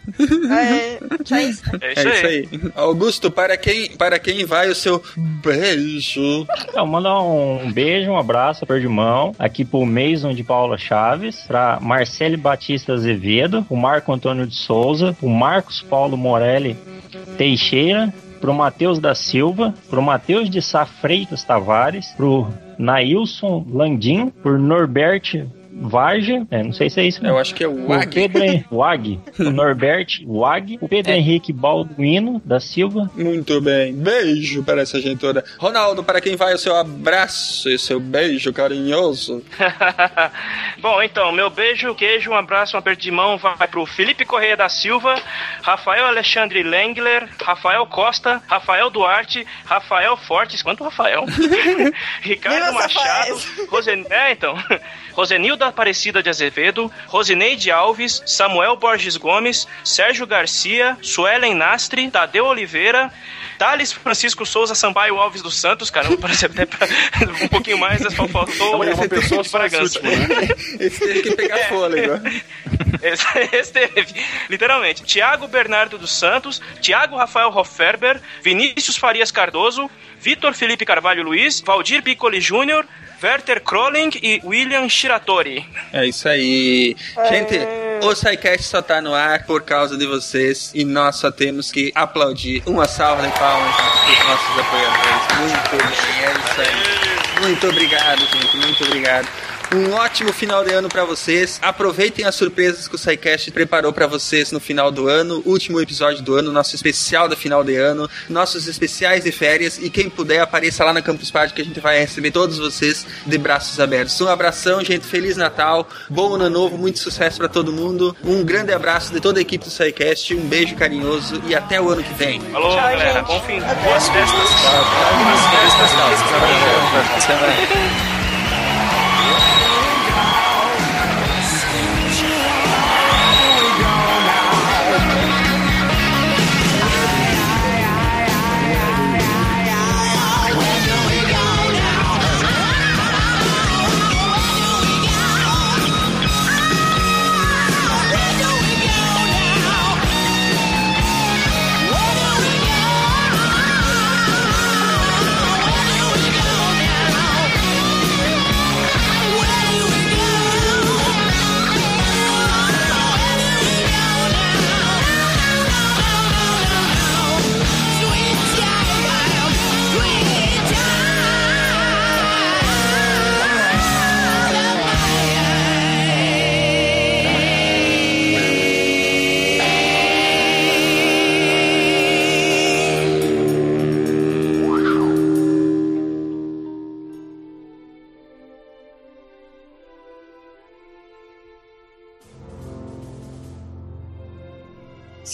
Aê, só isso. É É isso isso aí. aí. Augusto, para quem, para quem vai o seu beijo? Então, mandar um beijo, um abraço, aperto de mão, aqui pro Mason de Paula Chaves, pra Marcele Batista Azevedo, o Marco Antônio de Souza, o Marcos Paulo Morelli Teixeira, pro Matheus da Silva, pro Matheus de Sá Freitas Tavares, pro Nailson Landim, por Norbert Varja, é, não sei se é isso Eu mesmo. acho que é o O Wag. Pedro Hen- Wag, o Norbert Wag, o Pedro É. Henrique Balduino da Silva, Muito bem. Beijo para essa gente toda. Ronaldo, para quem vai o seu abraço e seu beijo carinhoso? Bom, então, meu beijo, queijo, um abraço, um aperto de mão vai pro Felipe Correia da Silva, Rafael Alexandre Lengler, Rafael Costa, Rafael Duarte, Rafael Fortes, quanto Rafael? Ricardo Machado, Rosen... é, então, Rosenilda Aparecida de Azevedo, Rosineide Alves, Samuel Borges Gomes, Sérgio Garcia, Suelen Nastre, Tadeu Oliveira, Thales Francisco Souza Sampaio Alves dos Santos, caramba, parece até pra- um pouquinho mais, só faltou É uma o pessoa de esse Bragança. último, né? Esse teve que pegar fôlego. Esse, esse teve, literalmente. Tiago Bernardo dos Santos, Tiago Rafael Hofferber, Vinícius Farias Cardoso, Vitor Felipe Carvalho Luiz, Valdir Piccoli Júnior, Werther Kroling e William Shiratori. É isso aí. Gente, O SciCast só tá no ar por causa de vocês e nós só temos que aplaudir. Uma salva de palmas para nossos apoiadores. Muito bem, é isso aí. Muito obrigado, gente. Muito obrigado. Um ótimo final de ano pra vocês. Aproveitem as surpresas que o SciCast preparou pra vocês no final do ano, último episódio do ano, nosso especial da final de ano, nossos especiais de férias e quem puder apareça lá na Campus Party que a gente vai receber todos vocês de braços abertos. Um abração, gente. Feliz Natal, bom ano novo, muito sucesso pra todo mundo. Um grande abraço de toda a equipe do SciCast, um beijo carinhoso e até o ano que vem. Falou, Tchau, galera. gente. Bom fim. Até. Boas festas. Boas festas.